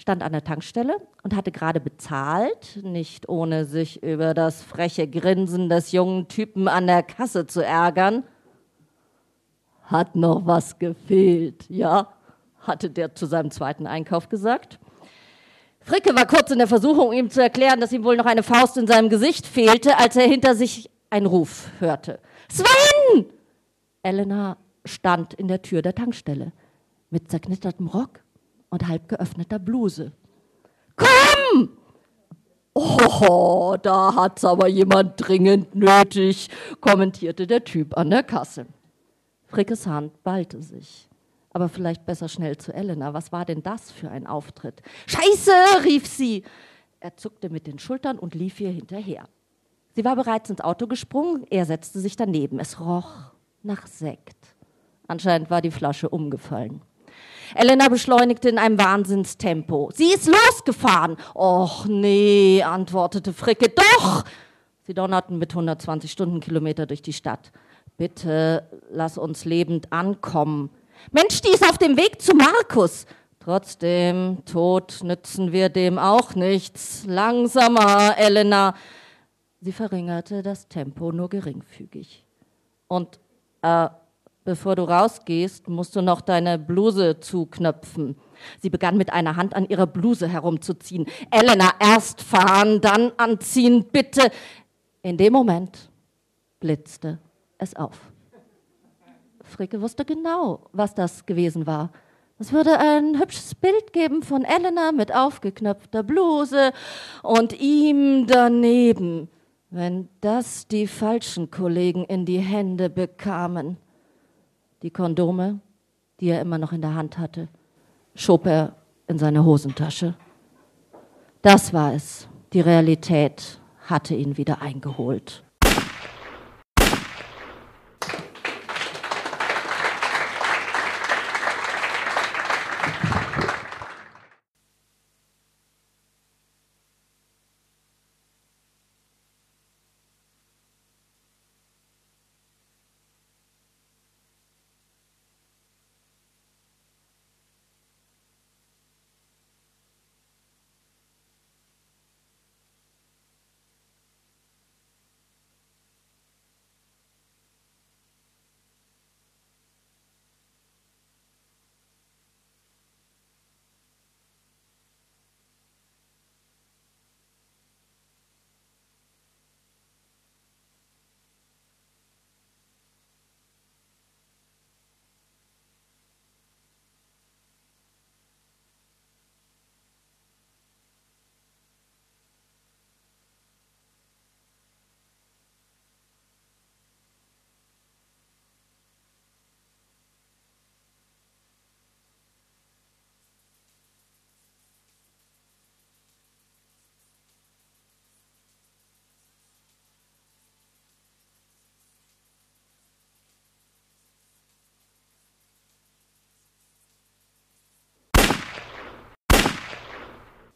stand an der Tankstelle und hatte gerade bezahlt, nicht ohne sich über das freche Grinsen des jungen Typen an der Kasse zu ärgern. Hat noch was gefehlt, ja, hatte der zu seinem zweiten Einkauf gesagt. Fricke war kurz in der Versuchung, ihm zu erklären, dass ihm wohl noch eine Faust in seinem Gesicht fehlte, als er hinter sich einen Ruf hörte. Sven! Elena stand in der Tür der Tankstelle mit zerknittertem Rock und halb geöffneter Bluse. Komm! Oh, da hat's aber jemand dringend nötig, kommentierte der Typ an der Kasse. Frickes Hand ballte sich aber vielleicht besser schnell zu Elena. Was war denn das für ein Auftritt? Scheiße, rief sie. Er zuckte mit den Schultern und lief ihr hinterher. Sie war bereits ins Auto gesprungen, er setzte sich daneben. Es roch nach Sekt. Anscheinend war die Flasche umgefallen. Elena beschleunigte in einem Wahnsinnstempo. Sie ist losgefahren. Och nee, antwortete Fricke. Doch! Sie donnerten mit 120 Stundenkilometer durch die Stadt. Bitte lass uns lebend ankommen, Mensch, die ist auf dem Weg zu Markus. Trotzdem, tot nützen wir dem auch nichts. Langsamer, Elena. Sie verringerte das Tempo nur geringfügig. Und äh, bevor du rausgehst, musst du noch deine Bluse zuknöpfen. Sie begann mit einer Hand an ihrer Bluse herumzuziehen. Elena, erst fahren, dann anziehen, bitte. In dem Moment blitzte es auf. Fricke wusste genau, was das gewesen war. Es würde ein hübsches Bild geben von Elena mit aufgeknöpfter Bluse und ihm daneben, wenn das die falschen Kollegen in die Hände bekamen. Die Kondome, die er immer noch in der Hand hatte, schob er in seine Hosentasche. Das war es. Die Realität hatte ihn wieder eingeholt.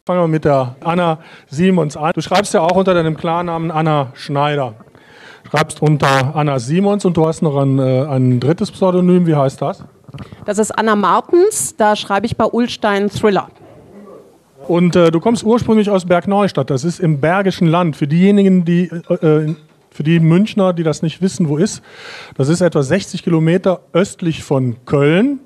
Fangen wir mit der Anna Simons an. Du schreibst ja auch unter deinem Klarnamen Anna Schneider. Du schreibst unter Anna Simons und du hast noch ein, äh, ein drittes Pseudonym. Wie heißt das? Das ist Anna Martens. Da schreibe ich bei Ulstein Thriller. Und äh, du kommst ursprünglich aus Bergneustadt. Das ist im Bergischen Land. Für diejenigen, die äh, für die Münchner, die das nicht wissen, wo ist, das ist etwa 60 Kilometer östlich von Köln.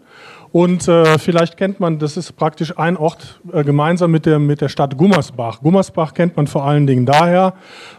Und äh, vielleicht kennt man, das ist praktisch ein Ort äh, gemeinsam mit der, mit der Stadt Gummersbach. Gummersbach kennt man vor allen Dingen daher,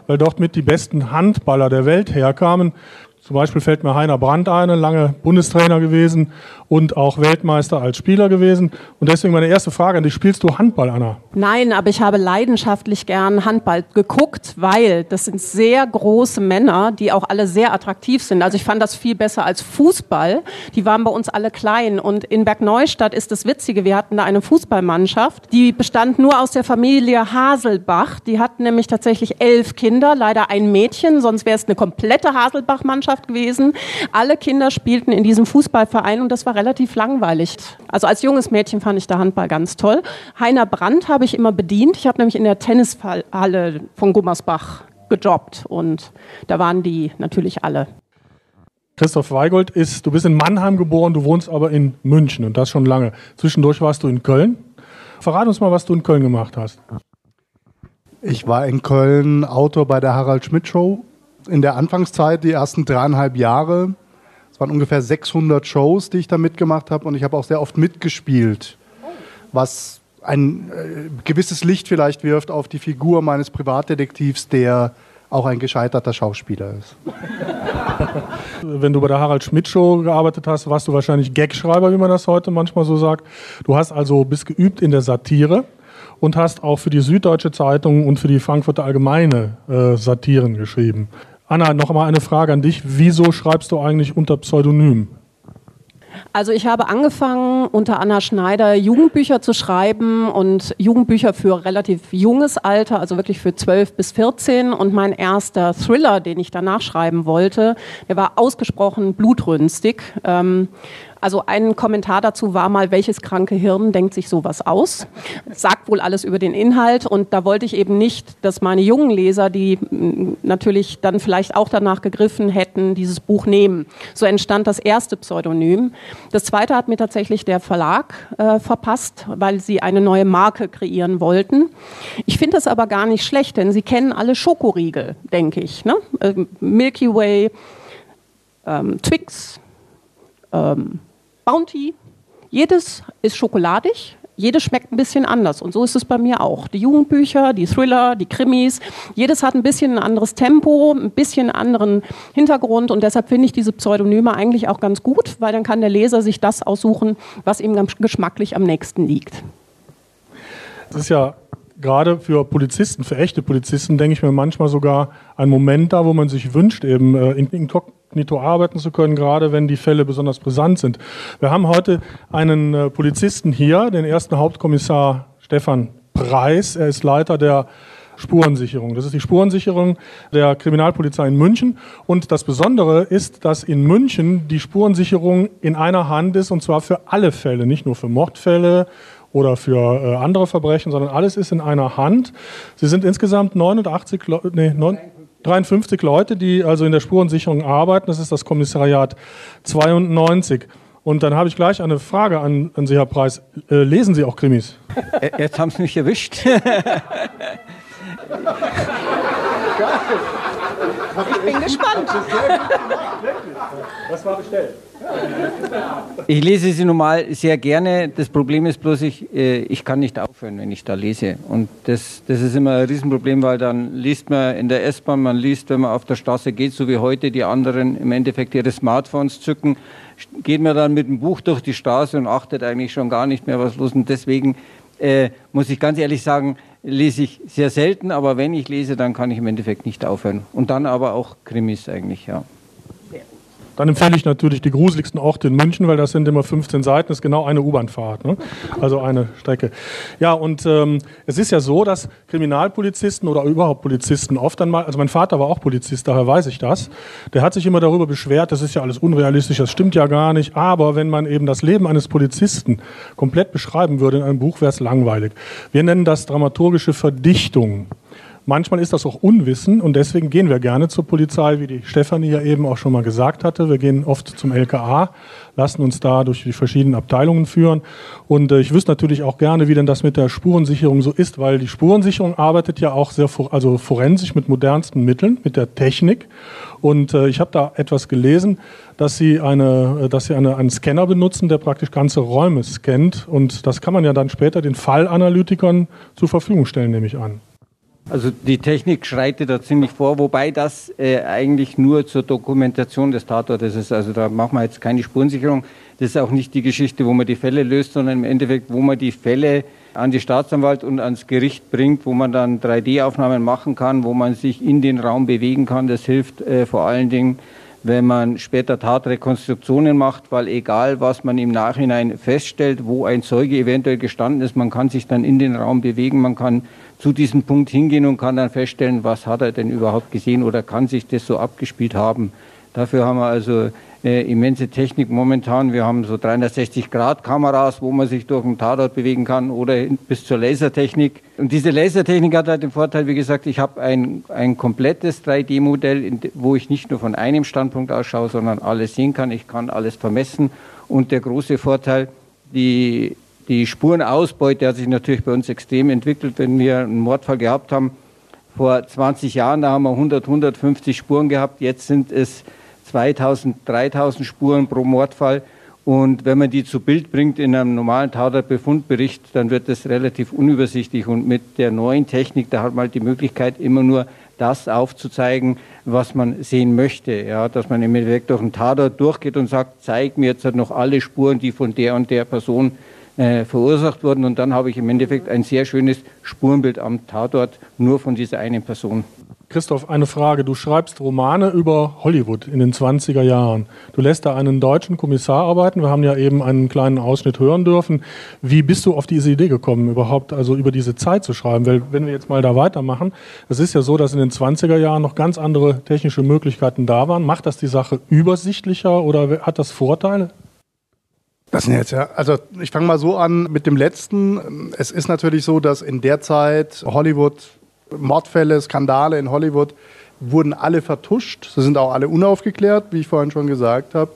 weil dort mit die besten Handballer der Welt herkamen. Zum Beispiel fällt mir Heiner Brandt ein, lange Bundestrainer gewesen. Und auch Weltmeister als Spieler gewesen. Und deswegen meine erste Frage an dich, spielst du Handball, Anna? Nein, aber ich habe leidenschaftlich gern Handball geguckt, weil das sind sehr große Männer, die auch alle sehr attraktiv sind. Also ich fand das viel besser als Fußball. Die waren bei uns alle klein. Und in Bergneustadt ist das Witzige, wir hatten da eine Fußballmannschaft, die bestand nur aus der Familie Haselbach. Die hatten nämlich tatsächlich elf Kinder, leider ein Mädchen, sonst wäre es eine komplette Haselbach-Mannschaft gewesen. Alle Kinder spielten in diesem Fußballverein und das war relativ langweilig. Also als junges Mädchen fand ich der Handball ganz toll. Heiner Brandt habe ich immer bedient. Ich habe nämlich in der Tennishalle von Gummersbach gejobbt und da waren die natürlich alle. Christoph Weigold ist, du bist in Mannheim geboren, du wohnst aber in München und das schon lange. Zwischendurch warst du in Köln. Verrat uns mal, was du in Köln gemacht hast. Ich war in Köln Autor bei der Harald Schmidt Show. In der Anfangszeit, die ersten dreieinhalb Jahre, es waren ungefähr 600 Shows, die ich da mitgemacht habe und ich habe auch sehr oft mitgespielt, was ein äh, gewisses Licht vielleicht wirft auf die Figur meines Privatdetektivs, der auch ein gescheiterter Schauspieler ist. *laughs* Wenn du bei der Harald Schmidt Show gearbeitet hast, warst du wahrscheinlich Gagschreiber, wie man das heute manchmal so sagt. Du hast also bist geübt in der Satire und hast auch für die Süddeutsche Zeitung und für die Frankfurter Allgemeine äh, Satiren geschrieben. Anna, noch mal eine Frage an dich. Wieso schreibst du eigentlich unter Pseudonym? Also ich habe angefangen, unter Anna Schneider Jugendbücher zu schreiben und Jugendbücher für relativ junges Alter, also wirklich für 12 bis 14. Und mein erster Thriller, den ich danach schreiben wollte, der war ausgesprochen blutrünstig. Ähm, also ein Kommentar dazu war mal, welches kranke Hirn denkt sich sowas aus? Sagt wohl alles über den Inhalt und da wollte ich eben nicht, dass meine jungen Leser, die mm, natürlich dann vielleicht auch danach gegriffen hätten, dieses Buch nehmen. So entstand das erste Pseudonym. Das zweite hat mir tatsächlich der Verlag äh, verpasst, weil sie eine neue Marke kreieren wollten. Ich finde das aber gar nicht schlecht, denn sie kennen alle Schokoriegel, denke ich. Ne? Ähm, Milky Way, ähm, Twix, ähm, Bounty. Jedes ist schokoladig, jedes schmeckt ein bisschen anders. Und so ist es bei mir auch. Die Jugendbücher, die Thriller, die Krimis, jedes hat ein bisschen ein anderes Tempo, ein bisschen anderen Hintergrund. Und deshalb finde ich diese Pseudonyme eigentlich auch ganz gut, weil dann kann der Leser sich das aussuchen, was ihm geschmacklich am nächsten liegt. Das ist ja gerade für Polizisten, für echte Polizisten, denke ich mir manchmal sogar ein Moment da, wo man sich wünscht, eben äh, inkognito arbeiten zu können, gerade wenn die Fälle besonders brisant sind. Wir haben heute einen äh, Polizisten hier, den ersten Hauptkommissar Stefan Preis. Er ist Leiter der Spurensicherung. Das ist die Spurensicherung der Kriminalpolizei in München. Und das Besondere ist, dass in München die Spurensicherung in einer Hand ist, und zwar für alle Fälle, nicht nur für Mordfälle oder für äh, andere Verbrechen, sondern alles ist in einer Hand. Sie sind insgesamt 89, Le nee, 53 Leute, die also in der Spurensicherung arbeiten. Das ist das Kommissariat 92. Und dann habe ich gleich eine Frage an, an Sie, Herr Preis. Äh, lesen Sie auch Krimis? Jetzt haben Sie mich erwischt. *laughs* Ich bin gespannt. Was war bestellt? Ich lese sie normal sehr gerne. Das Problem ist bloß, ich, äh, ich kann nicht aufhören, wenn ich da lese. Und das, das ist immer ein Riesenproblem, weil dann liest man in der S-Bahn, man liest, wenn man auf der Straße geht, so wie heute die anderen im Endeffekt ihre Smartphones zücken, geht man dann mit dem Buch durch die Straße und achtet eigentlich schon gar nicht mehr, was los ist. Und deswegen äh, muss ich ganz ehrlich sagen, lese ich sehr selten, aber wenn ich lese, dann kann ich im Endeffekt nicht aufhören. Und dann aber auch Krimis eigentlich, ja. Dann empfehle ich natürlich die gruseligsten Orte in München, weil das sind immer 15 Seiten, das ist genau eine U-Bahnfahrt, ne? also eine Strecke. Ja, und ähm, es ist ja so, dass Kriminalpolizisten oder überhaupt Polizisten oft einmal, also mein Vater war auch Polizist, daher weiß ich das, der hat sich immer darüber beschwert, das ist ja alles unrealistisch, das stimmt ja gar nicht, aber wenn man eben das Leben eines Polizisten komplett beschreiben würde in einem Buch, wäre es langweilig. Wir nennen das dramaturgische Verdichtung. Manchmal ist das auch Unwissen und deswegen gehen wir gerne zur Polizei, wie die Stefanie ja eben auch schon mal gesagt hatte. Wir gehen oft zum LKA, lassen uns da durch die verschiedenen Abteilungen führen. Und äh, ich wüsste natürlich auch gerne, wie denn das mit der Spurensicherung so ist, weil die Spurensicherung arbeitet ja auch sehr also forensisch mit modernsten Mitteln, mit der Technik. Und äh, ich habe da etwas gelesen, dass sie, eine, äh, dass sie eine, einen Scanner benutzen, der praktisch ganze Räume scannt. Und das kann man ja dann später den Fallanalytikern zur Verfügung stellen, nehme ich an. Also die Technik schreitet da ziemlich vor, wobei das äh, eigentlich nur zur Dokumentation des Tatortes ist. Also da machen wir jetzt keine Spurensicherung. Das ist auch nicht die Geschichte, wo man die Fälle löst, sondern im Endeffekt, wo man die Fälle an die Staatsanwalt und ans Gericht bringt, wo man dann 3D-Aufnahmen machen kann, wo man sich in den Raum bewegen kann. Das hilft äh, vor allen Dingen, wenn man später Tatrekonstruktionen macht, weil egal, was man im Nachhinein feststellt, wo ein Zeuge eventuell gestanden ist, man kann sich dann in den Raum bewegen, man kann zu diesem Punkt hingehen und kann dann feststellen, was hat er denn überhaupt gesehen oder kann sich das so abgespielt haben. Dafür haben wir also äh, immense Technik momentan. Wir haben so 360-Grad-Kameras, wo man sich durch den Tatort bewegen kann oder bis zur Lasertechnik. Und diese Lasertechnik hat halt den Vorteil, wie gesagt, ich habe ein, ein komplettes 3D-Modell, wo ich nicht nur von einem Standpunkt ausschaue, sondern alles sehen kann. Ich kann alles vermessen. Und der große Vorteil, die, die Spurenausbeute hat sich natürlich bei uns extrem entwickelt. Wenn wir einen Mordfall gehabt haben, vor 20 Jahren, da haben wir 100, 150 Spuren gehabt. Jetzt sind es 2000, 3000 Spuren pro Mordfall. Und wenn man die zu Bild bringt in einem normalen Tatortbefundbericht, dann wird das relativ unübersichtlich. Und mit der neuen Technik, da hat man halt die Möglichkeit, immer nur das aufzuzeigen, was man sehen möchte. Ja, dass man im Endeffekt durch einen Tatort durchgeht und sagt, zeig mir jetzt noch alle Spuren, die von der und der Person äh, verursacht wurden. Und dann habe ich im Endeffekt ein sehr schönes Spurenbild am Tatort nur von dieser einen Person. Christoph, eine Frage. Du schreibst Romane über Hollywood in den 20er Jahren. Du lässt da einen deutschen Kommissar arbeiten. Wir haben ja eben einen kleinen Ausschnitt hören dürfen. Wie bist du auf diese Idee gekommen, überhaupt also über diese Zeit zu schreiben? Weil wenn wir jetzt mal da weitermachen, es ist ja so, dass in den 20er Jahren noch ganz andere technische Möglichkeiten da waren. Macht das die Sache übersichtlicher oder hat das Vorteile? Das sind jetzt ja, also ich fange mal so an mit dem letzten. Es ist natürlich so, dass in der Zeit Hollywood Mordfälle, Skandale in Hollywood wurden alle vertuscht. Sie sind auch alle unaufgeklärt, wie ich vorhin schon gesagt habe.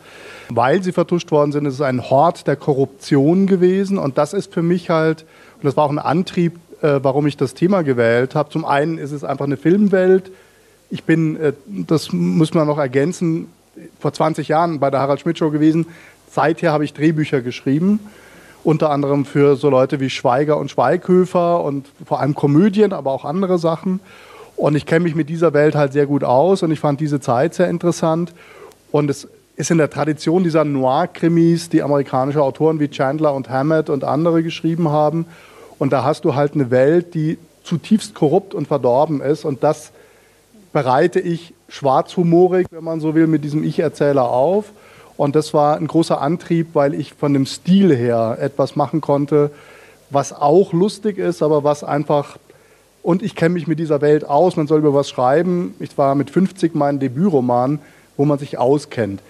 Weil sie vertuscht worden sind, ist es ein Hort der Korruption gewesen. Und das ist für mich halt, und das war auch ein Antrieb, äh, warum ich das Thema gewählt habe. Zum einen ist es einfach eine Filmwelt. Ich bin, äh, das muss man noch ergänzen, vor 20 Jahren bei der Harald Schmidt Show gewesen. Seither habe ich Drehbücher geschrieben unter anderem für so Leute wie Schweiger und Schweighöfer und vor allem Komödien, aber auch andere Sachen. Und ich kenne mich mit dieser Welt halt sehr gut aus und ich fand diese Zeit sehr interessant. Und es ist in der Tradition dieser Noir-Krimis, die amerikanische Autoren wie Chandler und Hammett und andere geschrieben haben. Und da hast du halt eine Welt, die zutiefst korrupt und verdorben ist. Und das bereite ich schwarzhumorig, wenn man so will, mit diesem Ich-Erzähler auf. Und das war ein großer Antrieb, weil ich von dem Stil her etwas machen konnte, was auch lustig ist, aber was einfach, und ich kenne mich mit dieser Welt aus, man soll über was schreiben. Ich war mit 50 mein Debütroman, wo man sich auskennt.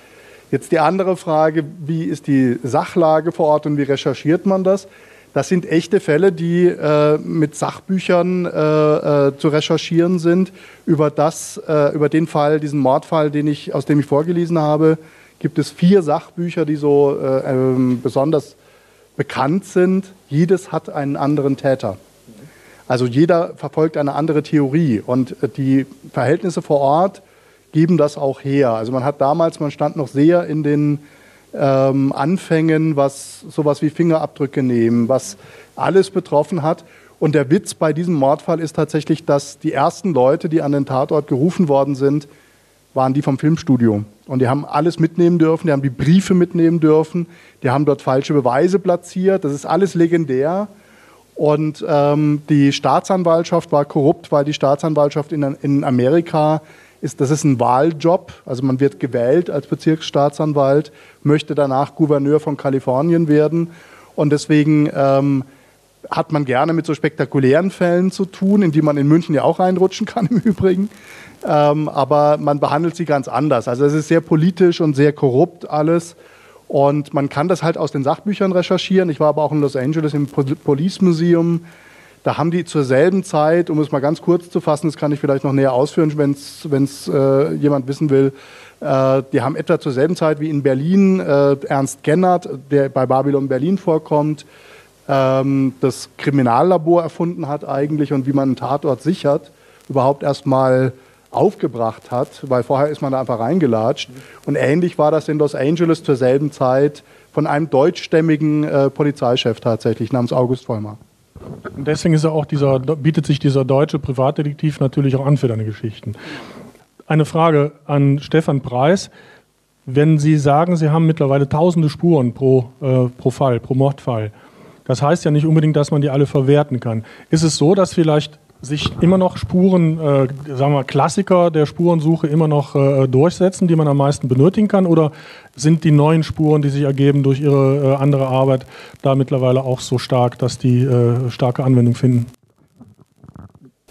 Jetzt die andere Frage, wie ist die Sachlage vor Ort und wie recherchiert man das? Das sind echte Fälle, die äh, mit Sachbüchern äh, äh, zu recherchieren sind über das, äh, über den Fall, diesen Mordfall, den ich, aus dem ich vorgelesen habe, gibt es vier Sachbücher, die so äh, ähm, besonders bekannt sind. Jedes hat einen anderen Täter. Also jeder verfolgt eine andere Theorie und äh, die Verhältnisse vor Ort geben das auch her. Also man hat damals, man stand noch sehr in den ähm, Anfängen, was sowas wie Fingerabdrücke nehmen, was alles betroffen hat. Und der Witz bei diesem Mordfall ist tatsächlich, dass die ersten Leute, die an den Tatort gerufen worden sind, waren die vom Filmstudio. Und die haben alles mitnehmen dürfen, die haben die Briefe mitnehmen dürfen, die haben dort falsche Beweise platziert. Das ist alles legendär. Und ähm, die Staatsanwaltschaft war korrupt, weil die Staatsanwaltschaft in, in Amerika ist, das ist ein Wahljob. Also man wird gewählt als Bezirksstaatsanwalt, möchte danach Gouverneur von Kalifornien werden. Und deswegen ähm, hat man gerne mit so spektakulären Fällen zu tun, in die man in München ja auch reinrutschen kann im Übrigen. Ähm, aber man behandelt sie ganz anders. Also es ist sehr politisch und sehr korrupt alles. Und man kann das halt aus den Sachbüchern recherchieren. Ich war aber auch in Los Angeles im Police Museum. Da haben die zur selben Zeit, um es mal ganz kurz zu fassen, das kann ich vielleicht noch näher ausführen, wenn es äh, jemand wissen will, äh, die haben etwa zur selben Zeit wie in Berlin äh, Ernst Gennert, der bei Babylon Berlin vorkommt, ähm, das Kriminallabor erfunden hat eigentlich und wie man einen Tatort sichert, überhaupt erstmal aufgebracht hat, weil vorher ist man da einfach reingelatscht. Und ähnlich war das in Los Angeles zur selben Zeit von einem deutschstämmigen äh, Polizeichef tatsächlich namens August Vollmer. Und deswegen ist auch dieser, bietet sich dieser deutsche Privatdetektiv natürlich auch an für deine Geschichten. Eine Frage an Stefan Preis. Wenn Sie sagen, Sie haben mittlerweile tausende Spuren pro, äh, pro Fall, pro Mordfall, das heißt ja nicht unbedingt, dass man die alle verwerten kann. Ist es so, dass vielleicht sich immer noch Spuren, äh, sagen wir Klassiker der Spurensuche immer noch äh, durchsetzen, die man am meisten benötigen kann? Oder sind die neuen Spuren, die sich ergeben durch ihre äh, andere Arbeit, da mittlerweile auch so stark, dass die äh, starke Anwendung finden?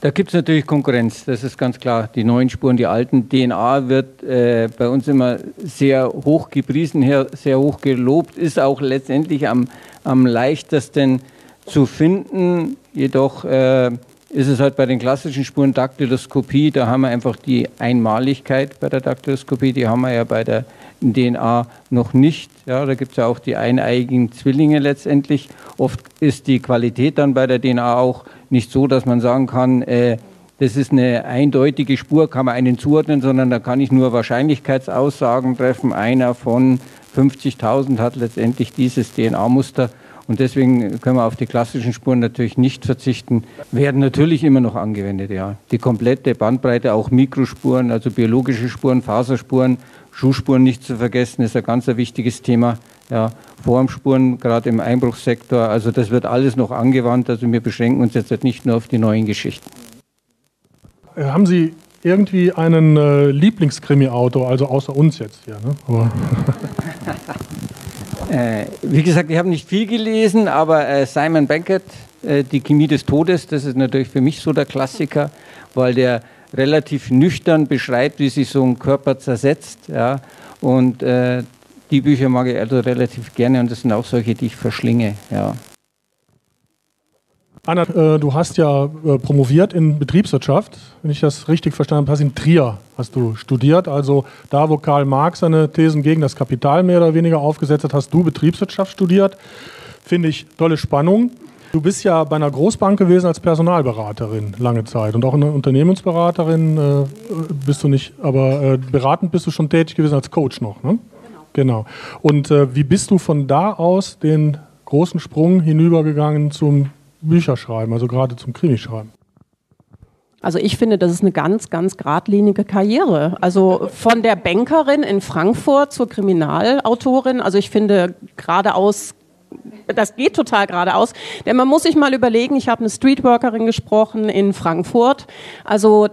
Da gibt es natürlich Konkurrenz, das ist ganz klar. Die neuen Spuren, die alten. DNA wird äh, bei uns immer sehr hoch gepriesen, sehr hoch gelobt, ist auch letztendlich am, am leichtesten zu finden. Jedoch äh, ist es halt bei den klassischen Spuren Daktyloskopie, da haben wir einfach die Einmaligkeit bei der Daktyloskopie, die haben wir ja bei der DNA noch nicht. Ja, da gibt es ja auch die eineigigen Zwillinge letztendlich. Oft ist die Qualität dann bei der DNA auch nicht so, dass man sagen kann, äh, das ist eine eindeutige Spur, kann man einen zuordnen, sondern da kann ich nur Wahrscheinlichkeitsaussagen treffen. Einer von 50.000 hat letztendlich dieses DNA-Muster und deswegen können wir auf die klassischen Spuren natürlich nicht verzichten, werden natürlich immer noch angewendet, ja. Die komplette Bandbreite, auch Mikrospuren, also biologische Spuren, Faserspuren, Schuhspuren nicht zu vergessen, ist ein ganz wichtiges Thema. Ja, Formspuren, gerade im Einbruchssektor, also das wird alles noch angewandt. Also wir beschränken uns jetzt nicht nur auf die neuen Geschichten. Äh, haben Sie irgendwie einen äh, Lieblingskrimi-Autor, also außer uns jetzt hier? Ne? *laughs* Äh, wie gesagt, ich habe nicht viel gelesen, aber äh, Simon Bankert, äh, Die Chemie des Todes, das ist natürlich für mich so der Klassiker, weil der relativ nüchtern beschreibt, wie sich so ein Körper zersetzt. Ja? Und äh, die Bücher mag ich also relativ gerne und das sind auch solche, die ich verschlinge. Ja. Anna, äh, du hast ja äh, promoviert in Betriebswirtschaft, wenn ich das richtig verstanden habe, hast in Trier hast du studiert, also da, wo Karl Marx seine Thesen gegen das Kapital mehr oder weniger aufgesetzt hat, hast du Betriebswirtschaft studiert. Finde ich tolle Spannung. Du bist ja bei einer Großbank gewesen als Personalberaterin lange Zeit und auch eine Unternehmensberaterin äh, bist du nicht, aber äh, beratend bist du schon tätig gewesen als Coach noch, ne? Genau. genau. Und äh, wie bist du von da aus den großen Sprung hinübergegangen zum Bücher schreiben, also gerade zum Krimi schreiben? Also ich finde, das ist eine ganz, ganz geradlinige Karriere. Also von der Bankerin in Frankfurt zur Kriminalautorin. Also ich finde geradeaus, das geht total geradeaus. Denn man muss sich mal überlegen, ich habe eine Streetworkerin gesprochen in Frankfurt. Also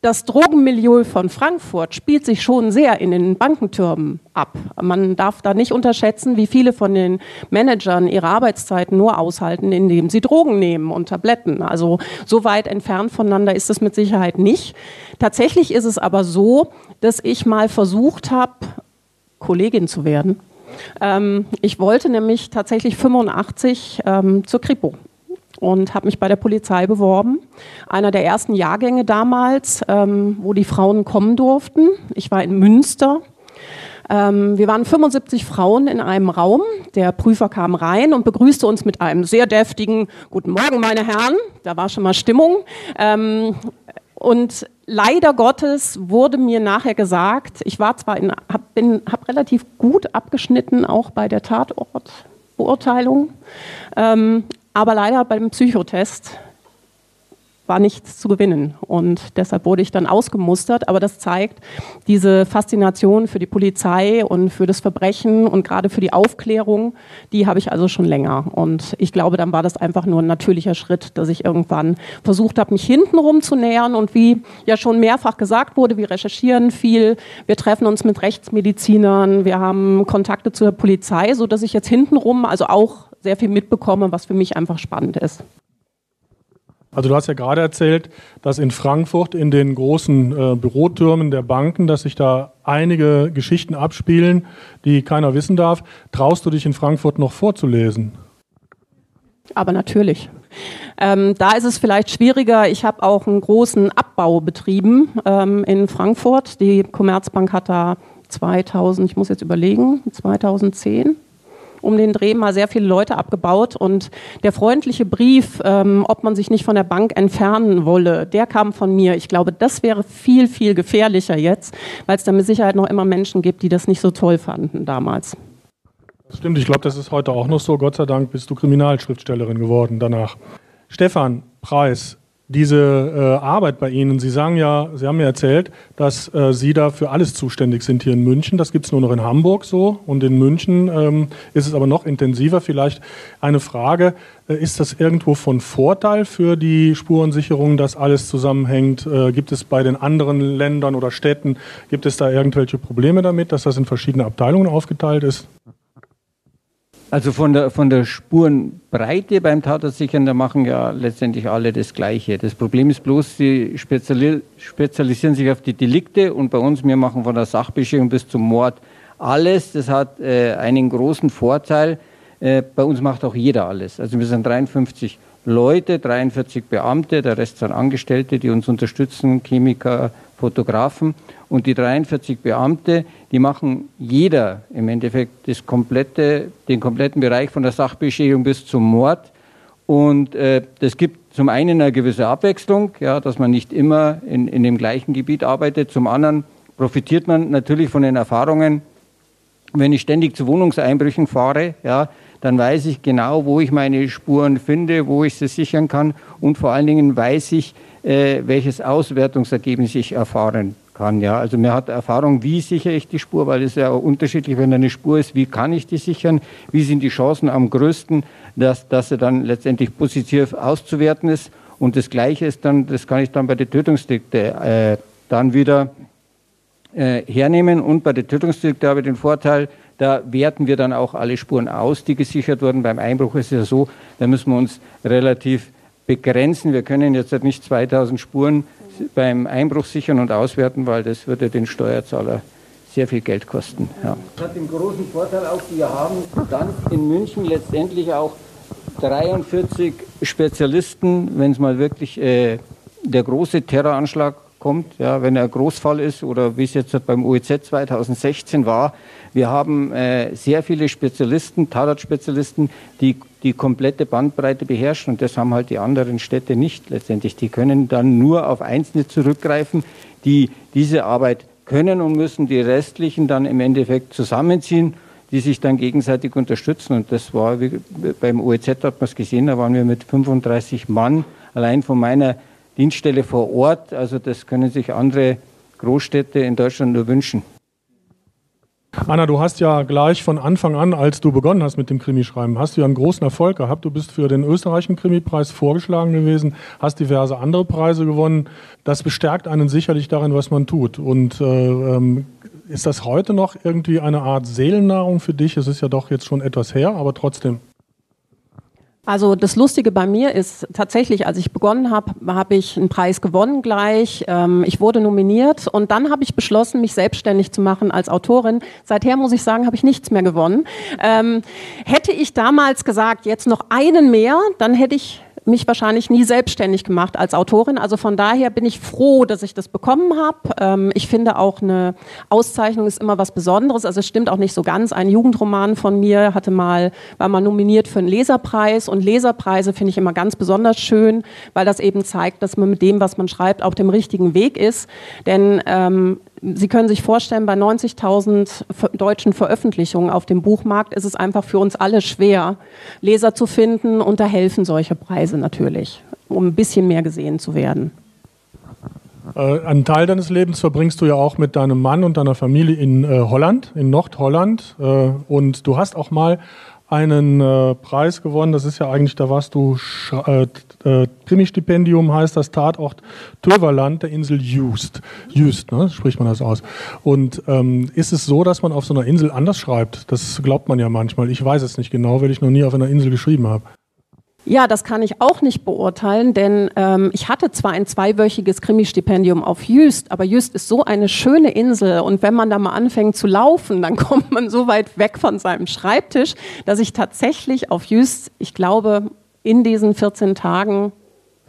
das Drogenmilieu von Frankfurt spielt sich schon sehr in den Bankentürmen ab. Man darf da nicht unterschätzen, wie viele von den Managern ihre Arbeitszeiten nur aushalten, indem sie Drogen nehmen und Tabletten. Also so weit entfernt voneinander ist es mit Sicherheit nicht. Tatsächlich ist es aber so, dass ich mal versucht habe, Kollegin zu werden. Ähm, ich wollte nämlich tatsächlich 85 ähm, zur Kripo und habe mich bei der Polizei beworben. Einer der ersten Jahrgänge damals, ähm, wo die Frauen kommen durften. Ich war in Münster. Ähm, wir waren 75 Frauen in einem Raum. Der Prüfer kam rein und begrüßte uns mit einem sehr deftigen Guten Morgen, meine Herren. Da war schon mal Stimmung. Ähm, und leider Gottes wurde mir nachher gesagt, ich war zwar in, habe hab relativ gut abgeschnitten, auch bei der Tatortbeurteilung, ähm, aber leider beim Psychotest war nichts zu gewinnen. Und deshalb wurde ich dann ausgemustert. Aber das zeigt diese Faszination für die Polizei und für das Verbrechen und gerade für die Aufklärung, die habe ich also schon länger. Und ich glaube, dann war das einfach nur ein natürlicher Schritt, dass ich irgendwann versucht habe, mich hintenrum zu nähern. Und wie ja schon mehrfach gesagt wurde, wir recherchieren viel, wir treffen uns mit Rechtsmedizinern, wir haben Kontakte zur Polizei, sodass ich jetzt hintenrum, also auch sehr viel mitbekomme, was für mich einfach spannend ist. Also du hast ja gerade erzählt, dass in Frankfurt in den großen äh, Bürotürmen der Banken, dass sich da einige Geschichten abspielen, die keiner wissen darf. Traust du dich in Frankfurt noch vorzulesen? Aber natürlich. Ähm, da ist es vielleicht schwieriger. Ich habe auch einen großen Abbau betrieben ähm, in Frankfurt. Die Commerzbank hat da 2000, ich muss jetzt überlegen, 2010 um den Dreh mal sehr viele Leute abgebaut und der freundliche Brief, ähm, ob man sich nicht von der Bank entfernen wolle, der kam von mir. Ich glaube, das wäre viel, viel gefährlicher jetzt, weil es da mit Sicherheit noch immer Menschen gibt, die das nicht so toll fanden damals. Das stimmt, ich glaube, das ist heute auch noch so. Gott sei Dank bist du Kriminalschriftstellerin geworden danach. Stefan Preis, diese äh, Arbeit bei Ihnen, Sie sagen ja, Sie haben mir erzählt, dass äh, Sie da für alles zuständig sind hier in München. Das gibt es nur noch in Hamburg so und in München ähm, ist es aber noch intensiver. Vielleicht eine Frage, äh, ist das irgendwo von Vorteil für die Spurensicherung, dass alles zusammenhängt? Äh, gibt es bei den anderen Ländern oder Städten, gibt es da irgendwelche Probleme damit, dass das in verschiedene Abteilungen aufgeteilt ist? Also von der, von der Spurenbreite beim Tatortsichern, da machen ja letztendlich alle das Gleiche. Das Problem ist bloß, sie speziali spezialisieren sich auf die Delikte und bei uns, wir machen von der Sachbeschickung bis zum Mord alles. Das hat äh, einen großen Vorteil. Äh, bei uns macht auch jeder alles. Also wir sind 53 Leute, 43 Beamte, der Rest sind Angestellte, die uns unterstützen, Chemiker, Fotografen. Und die 43 Beamte, die machen jeder im Endeffekt das komplette, den kompletten Bereich von der Sachbeschädigung bis zum Mord. Und äh, das gibt zum einen eine gewisse Abwechslung, ja, dass man nicht immer in, in dem gleichen Gebiet arbeitet. Zum anderen profitiert man natürlich von den Erfahrungen, wenn ich ständig zu Wohnungseinbrüchen fahre, ja, dann weiß ich genau, wo ich meine Spuren finde, wo ich sie sichern kann und vor allen Dingen weiß ich, äh, welches Auswertungsergebnis ich erfahren kann. Ja. Also mir hat Erfahrung, wie sichere ich die Spur, weil es ja auch unterschiedlich, wenn eine Spur ist, wie kann ich die sichern, wie sind die Chancen am größten, dass, dass sie dann letztendlich positiv auszuwerten ist. Und das Gleiche ist dann, das kann ich dann bei den Tötungsdelikten äh, dann wieder äh, hernehmen. Und bei den Tötungsdelikten habe ich den Vorteil, da werten wir dann auch alle Spuren aus, die gesichert wurden. Beim Einbruch ist es ja so, da müssen wir uns relativ begrenzen. Wir können jetzt nicht 2000 Spuren beim Einbruch sichern und auswerten, weil das würde den Steuerzahler sehr viel Geld kosten. Ja. Das hat den großen Vorteil auch, wir haben dann in München letztendlich auch 43 Spezialisten, wenn es mal wirklich äh, der große Terroranschlag kommt, ja, wenn er Großfall ist oder wie es jetzt beim OEZ 2016 war. Wir haben äh, sehr viele Spezialisten, Tatortspezialisten, die die komplette Bandbreite beherrschen und das haben halt die anderen Städte nicht letztendlich. Die können dann nur auf Einzelne zurückgreifen, die diese Arbeit können und müssen die restlichen dann im Endeffekt zusammenziehen, die sich dann gegenseitig unterstützen. Und das war, beim OEZ hat man es gesehen, da waren wir mit 35 Mann allein von meiner Dienststelle vor Ort. Also das können sich andere Großstädte in Deutschland nur wünschen. Anna, du hast ja gleich von Anfang an, als du begonnen hast mit dem Krimischreiben, hast du ja einen großen Erfolg gehabt. Du bist für den österreichischen Krimipreis vorgeschlagen gewesen, hast diverse andere Preise gewonnen. Das bestärkt einen sicherlich darin, was man tut. Und äh, ähm, ist das heute noch irgendwie eine Art Seelennahrung für dich? Es ist ja doch jetzt schon etwas her, aber trotzdem. Also das Lustige bei mir ist tatsächlich, als ich begonnen habe, habe ich einen Preis gewonnen gleich. Ähm, ich wurde nominiert und dann habe ich beschlossen, mich selbstständig zu machen als Autorin. Seither muss ich sagen, habe ich nichts mehr gewonnen. Ähm, hätte ich damals gesagt, jetzt noch einen mehr, dann hätte ich mich wahrscheinlich nie selbstständig gemacht als Autorin. Also von daher bin ich froh, dass ich das bekommen habe. Ähm, ich finde auch eine Auszeichnung ist immer was Besonderes. Also es stimmt auch nicht so ganz. Ein Jugendroman von mir hatte mal, war mal nominiert für einen Leserpreis und Leserpreise finde ich immer ganz besonders schön, weil das eben zeigt, dass man mit dem, was man schreibt, auf dem richtigen Weg ist. Denn ähm, Sie können sich vorstellen, bei 90.000 deutschen Veröffentlichungen auf dem Buchmarkt ist es einfach für uns alle schwer, Leser zu finden und da helfen solche Preise natürlich, um ein bisschen mehr gesehen zu werden. Äh, einen Teil deines Lebens verbringst du ja auch mit deinem Mann und deiner Familie in äh, Holland, in Nordholland. Äh, und du hast auch mal einen äh, Preis gewonnen. Das ist ja eigentlich, da warst du, äh, äh, Krimi-Stipendium heißt das Tatort Töverland der Insel Just. Just, ne? spricht man das aus. Und ähm, ist es so, dass man auf so einer Insel anders schreibt? Das glaubt man ja manchmal. Ich weiß es nicht genau, weil ich noch nie auf einer Insel geschrieben habe. Ja, das kann ich auch nicht beurteilen, denn ähm, ich hatte zwar ein zweiwöchiges Krimi-Stipendium auf Jüst, aber Jüst ist so eine schöne Insel und wenn man da mal anfängt zu laufen, dann *laughs* kommt man so weit weg von seinem Schreibtisch, dass ich tatsächlich auf Jüst, ich glaube, in diesen 14 Tagen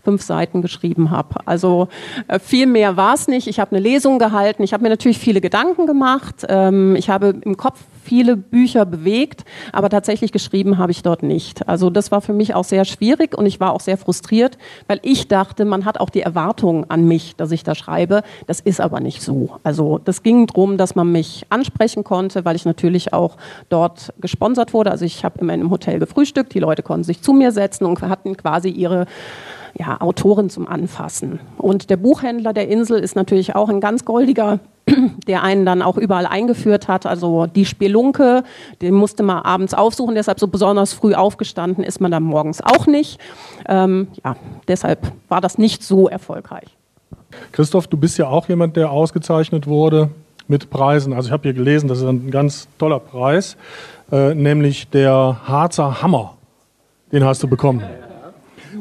fünf Seiten geschrieben habe. Also äh, viel mehr war es nicht. Ich habe eine Lesung gehalten. Ich habe mir natürlich viele Gedanken gemacht. Ähm, ich habe im Kopf viele Bücher bewegt, aber tatsächlich geschrieben habe ich dort nicht. Also das war für mich auch sehr schwierig und ich war auch sehr frustriert, weil ich dachte, man hat auch die Erwartung an mich, dass ich da schreibe. Das ist aber nicht so. Also das ging darum, dass man mich ansprechen konnte, weil ich natürlich auch dort gesponsert wurde. Also ich habe in einem Hotel gefrühstückt, die Leute konnten sich zu mir setzen und hatten quasi ihre ja, Autoren zum Anfassen. Und der Buchhändler der Insel ist natürlich auch ein ganz goldiger, *clears throat* der einen dann auch überall eingeführt hat. Also die Spelunke, den musste man abends aufsuchen, deshalb so besonders früh aufgestanden ist man dann morgens auch nicht. Ähm, ja, deshalb war das nicht so erfolgreich. Christoph, du bist ja auch jemand, der ausgezeichnet wurde mit Preisen. Also ich habe hier gelesen, das ist ein ganz toller Preis, äh, nämlich der Harzer Hammer. Den hast du bekommen.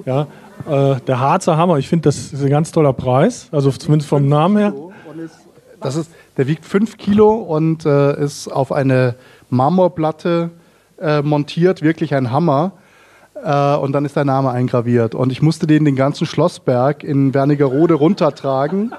Ja, äh, der Harzer Hammer, ich finde, das ist ein ganz toller Preis, also zumindest vom Namen her. Das ist, der wiegt 5 Kilo und äh, ist auf eine Marmorplatte äh, montiert, wirklich ein Hammer. Äh, und dann ist der Name eingraviert. Und ich musste den den ganzen Schlossberg in Wernigerode runtertragen.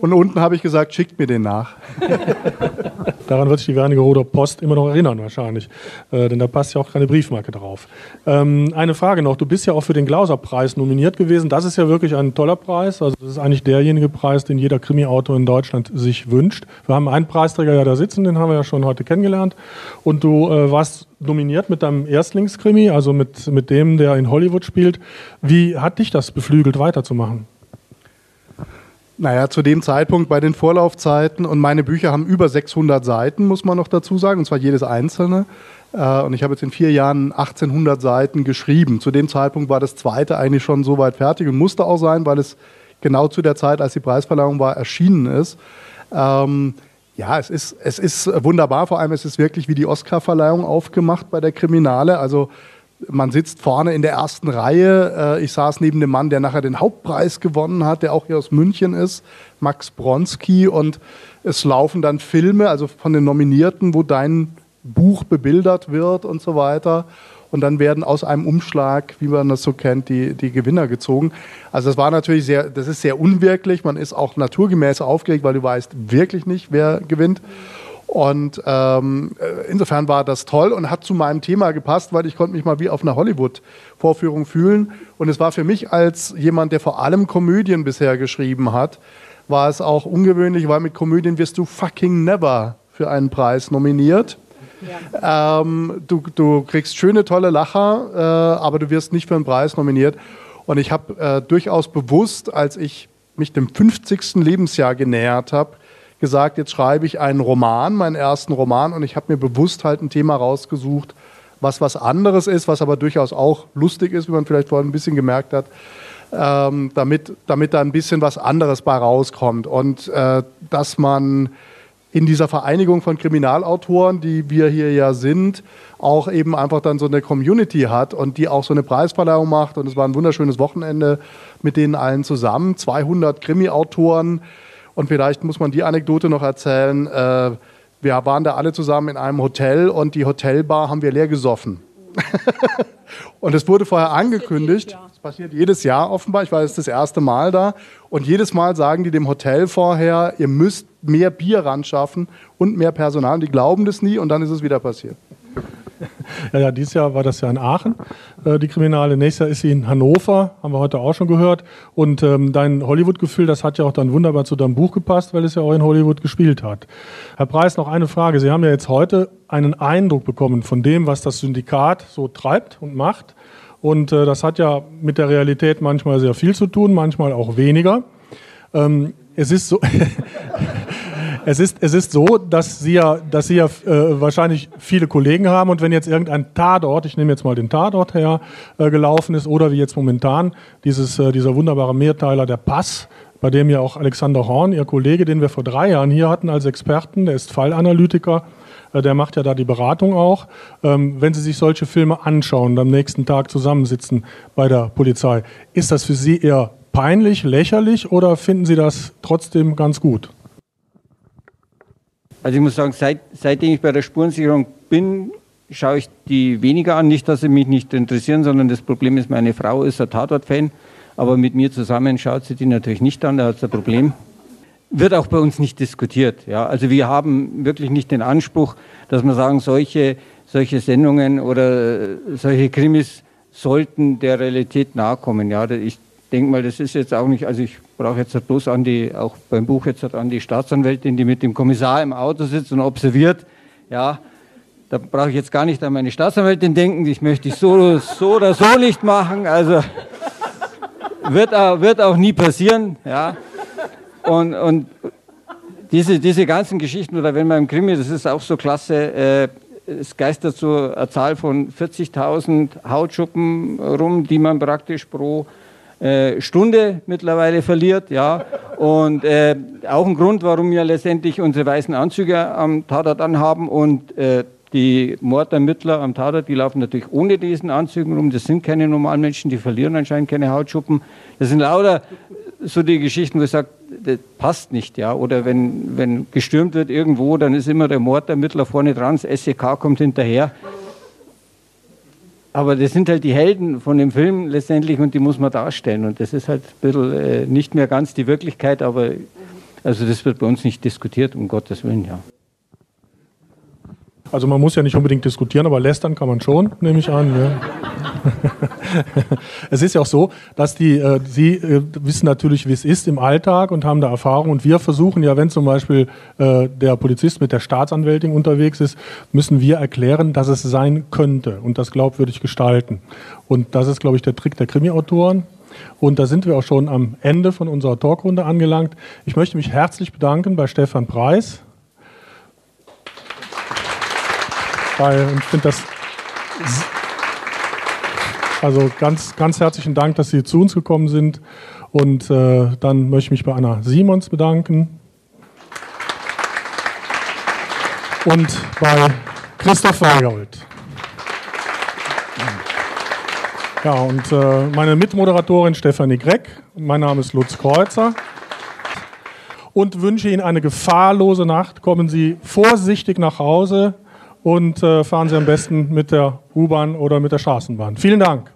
Und unten habe ich gesagt, schickt mir den nach. *laughs* Daran wird sich die Wernigeroder Post immer noch erinnern, wahrscheinlich. Äh, denn da passt ja auch keine Briefmarke drauf. Ähm, eine Frage noch. Du bist ja auch für den Glauser-Preis nominiert gewesen. Das ist ja wirklich ein toller Preis. Also, das ist eigentlich derjenige Preis, den jeder Krimi-Autor in Deutschland sich wünscht. Wir haben einen Preisträger ja da sitzen, den haben wir ja schon heute kennengelernt. Und du äh, warst nominiert mit deinem Erstlingskrimi, also mit, mit dem, der in Hollywood spielt. Wie hat dich das beflügelt, weiterzumachen? Naja, zu dem Zeitpunkt bei den Vorlaufzeiten und meine Bücher haben über 600 Seiten, muss man noch dazu sagen, und zwar jedes einzelne. Äh, und ich habe jetzt in vier Jahren 1800 Seiten geschrieben. Zu dem Zeitpunkt war das zweite eigentlich schon soweit fertig und musste auch sein, weil es genau zu der Zeit, als die Preisverleihung war, erschienen ist. Ähm, ja, es ist, es ist wunderbar. Vor allem es ist wirklich wie die Oscarverleihung aufgemacht bei der Kriminale. Also man sitzt vorne in der ersten Reihe. Äh, ich saß neben dem Mann, der nachher den Hauptpreis gewonnen hat, der auch hier aus München ist, Max Bronski. Und es laufen dann Filme, also von den Nominierten, wo dein Buch bebildert wird und so weiter. Und dann werden aus einem Umschlag, wie man das so kennt, die, die Gewinner gezogen. Also das war natürlich sehr, das ist sehr unwirklich. Man ist auch naturgemäß aufgeregt, weil du weißt wirklich nicht, wer gewinnt. Und ähm, äh, insofern war das toll und hat zu meinem Thema gepasst, weil ich konnte mich mal wie auf einer Hollywood-Vorführung fühlen. Und es war für mich als jemand, der vor allem Komödien bisher geschrieben hat, war es auch ungewöhnlich, weil mit Komödien wirst du fucking never für einen Preis nominiert. Ja. Ähm, du, du, kriegst schöne, tolle Lacher, äh, aber du wirst nicht für einen Preis nominiert. Und ich habe äh, durchaus bewusst, als ich mich dem 50. Lebensjahr genähert habe, gesagt, jetzt schreibe ich einen Roman, meinen ersten Roman, und ich habe mir bewusst halt ein Thema rausgesucht, was was anderes ist, was aber durchaus auch lustig ist, wie man vielleicht vorhin ein bisschen gemerkt hat, ähm, damit, damit da ein bisschen was anderes bei rauskommt. Und äh, dass man in dieser Vereinigung von Kriminalautoren, die wir hier ja sind, auch eben einfach dann so eine Community hat und die auch so eine Preisverleihung macht. Und es war ein wunderschönes Wochenende mit denen allen zusammen. 200 Krimi-Autoren, und vielleicht muss man die Anekdote noch erzählen. Äh, wir waren da alle zusammen in einem Hotel und die Hotelbar haben wir leer gesoffen. *laughs* und es wurde vorher angekündigt. Das passiert jedes Jahr offenbar. Ich war jetzt das erste Mal da. Und jedes Mal sagen die dem Hotel vorher, ihr müsst mehr Bier ran schaffen und mehr Personal. Und die glauben das nie und dann ist es wieder passiert. *laughs* Ja, ja, dieses Jahr war das ja in Aachen, äh, die Kriminale. Nächstes Jahr ist sie in Hannover, haben wir heute auch schon gehört. Und ähm, dein Hollywood-Gefühl, das hat ja auch dann wunderbar zu deinem Buch gepasst, weil es ja auch in Hollywood gespielt hat. Herr Preis, noch eine Frage. Sie haben ja jetzt heute einen Eindruck bekommen von dem, was das Syndikat so treibt und macht. Und äh, das hat ja mit der Realität manchmal sehr viel zu tun, manchmal auch weniger. Ähm, es ist so. *laughs* Es ist, es ist so, dass Sie ja, dass Sie ja äh, wahrscheinlich viele Kollegen haben und wenn jetzt irgendein Tatort, ich nehme jetzt mal den Tatort her, äh, gelaufen ist oder wie jetzt momentan dieses, äh, dieser wunderbare Mehrteiler Der Pass, bei dem ja auch Alexander Horn, Ihr Kollege, den wir vor drei Jahren hier hatten als Experten, der ist Fallanalytiker, äh, der macht ja da die Beratung auch. Ähm, wenn Sie sich solche Filme anschauen und am nächsten Tag zusammensitzen bei der Polizei, ist das für Sie eher peinlich, lächerlich oder finden Sie das trotzdem ganz gut? Also ich muss sagen, seit, seitdem ich bei der Spurensicherung bin, schaue ich die weniger an. Nicht, dass sie mich nicht interessieren, sondern das Problem ist, meine Frau ist ein Tatort-Fan. aber mit mir zusammen schaut sie die natürlich nicht an, da hat es ein Problem. Wird auch bei uns nicht diskutiert. Ja? Also wir haben wirklich nicht den Anspruch, dass wir sagen, solche, solche Sendungen oder solche Krimis sollten der Realität nahe kommen. Ja? Ich denke mal, das ist jetzt auch nicht, also ich brauche jetzt bloß an die, auch beim Buch jetzt an die Staatsanwältin, die mit dem Kommissar im Auto sitzt und observiert, ja, da brauche ich jetzt gar nicht an meine Staatsanwältin denken, ich möchte ich so, so oder so nicht machen, also wird auch, wird auch nie passieren, ja. Und, und diese, diese ganzen Geschichten, oder wenn man im Krimi, das ist auch so klasse, äh, es geistert so eine Zahl von 40.000 Hautschuppen rum, die man praktisch pro äh, Stunde mittlerweile verliert. Ja. Und äh, auch ein Grund, warum wir letztendlich unsere weißen Anzüge am Tatort anhaben und äh, die Mordermittler am Tatort, die laufen natürlich ohne diesen Anzügen rum. Das sind keine normalen Menschen, die verlieren anscheinend keine Hautschuppen. Das sind lauter so die Geschichten, wo ich sage, das passt nicht. Ja? Oder wenn, wenn gestürmt wird irgendwo, dann ist immer der Mordermittler vorne dran, das SEK kommt hinterher. Aber das sind halt die Helden von dem Film letztendlich und die muss man darstellen. Und das ist halt ein bisschen äh, nicht mehr ganz die Wirklichkeit, aber also das wird bei uns nicht diskutiert, um Gottes Willen, ja. Also man muss ja nicht unbedingt diskutieren, aber lästern kann man schon, nehme ich an. Ja. *laughs* es ist ja auch so, dass die, äh, Sie äh, wissen natürlich, wie es ist im Alltag und haben da Erfahrung. Und wir versuchen ja, wenn zum Beispiel äh, der Polizist mit der Staatsanwältin unterwegs ist, müssen wir erklären, dass es sein könnte und das glaubwürdig gestalten. Und das ist, glaube ich, der Trick der Krimi-Autoren. Und da sind wir auch schon am Ende von unserer Talkrunde angelangt. Ich möchte mich herzlich bedanken bei Stefan Preis, weil ich finde das. Also ganz, ganz herzlichen Dank, dass Sie zu uns gekommen sind. Und äh, dann möchte ich mich bei Anna Simons bedanken. Und bei Christoph Weigold. Ja, und äh, meine Mitmoderatorin Stefanie Greck. Mein Name ist Lutz Kreuzer. Und wünsche Ihnen eine gefahrlose Nacht. Kommen Sie vorsichtig nach Hause und äh, fahren Sie am besten mit der U-Bahn oder mit der Straßenbahn. Vielen Dank.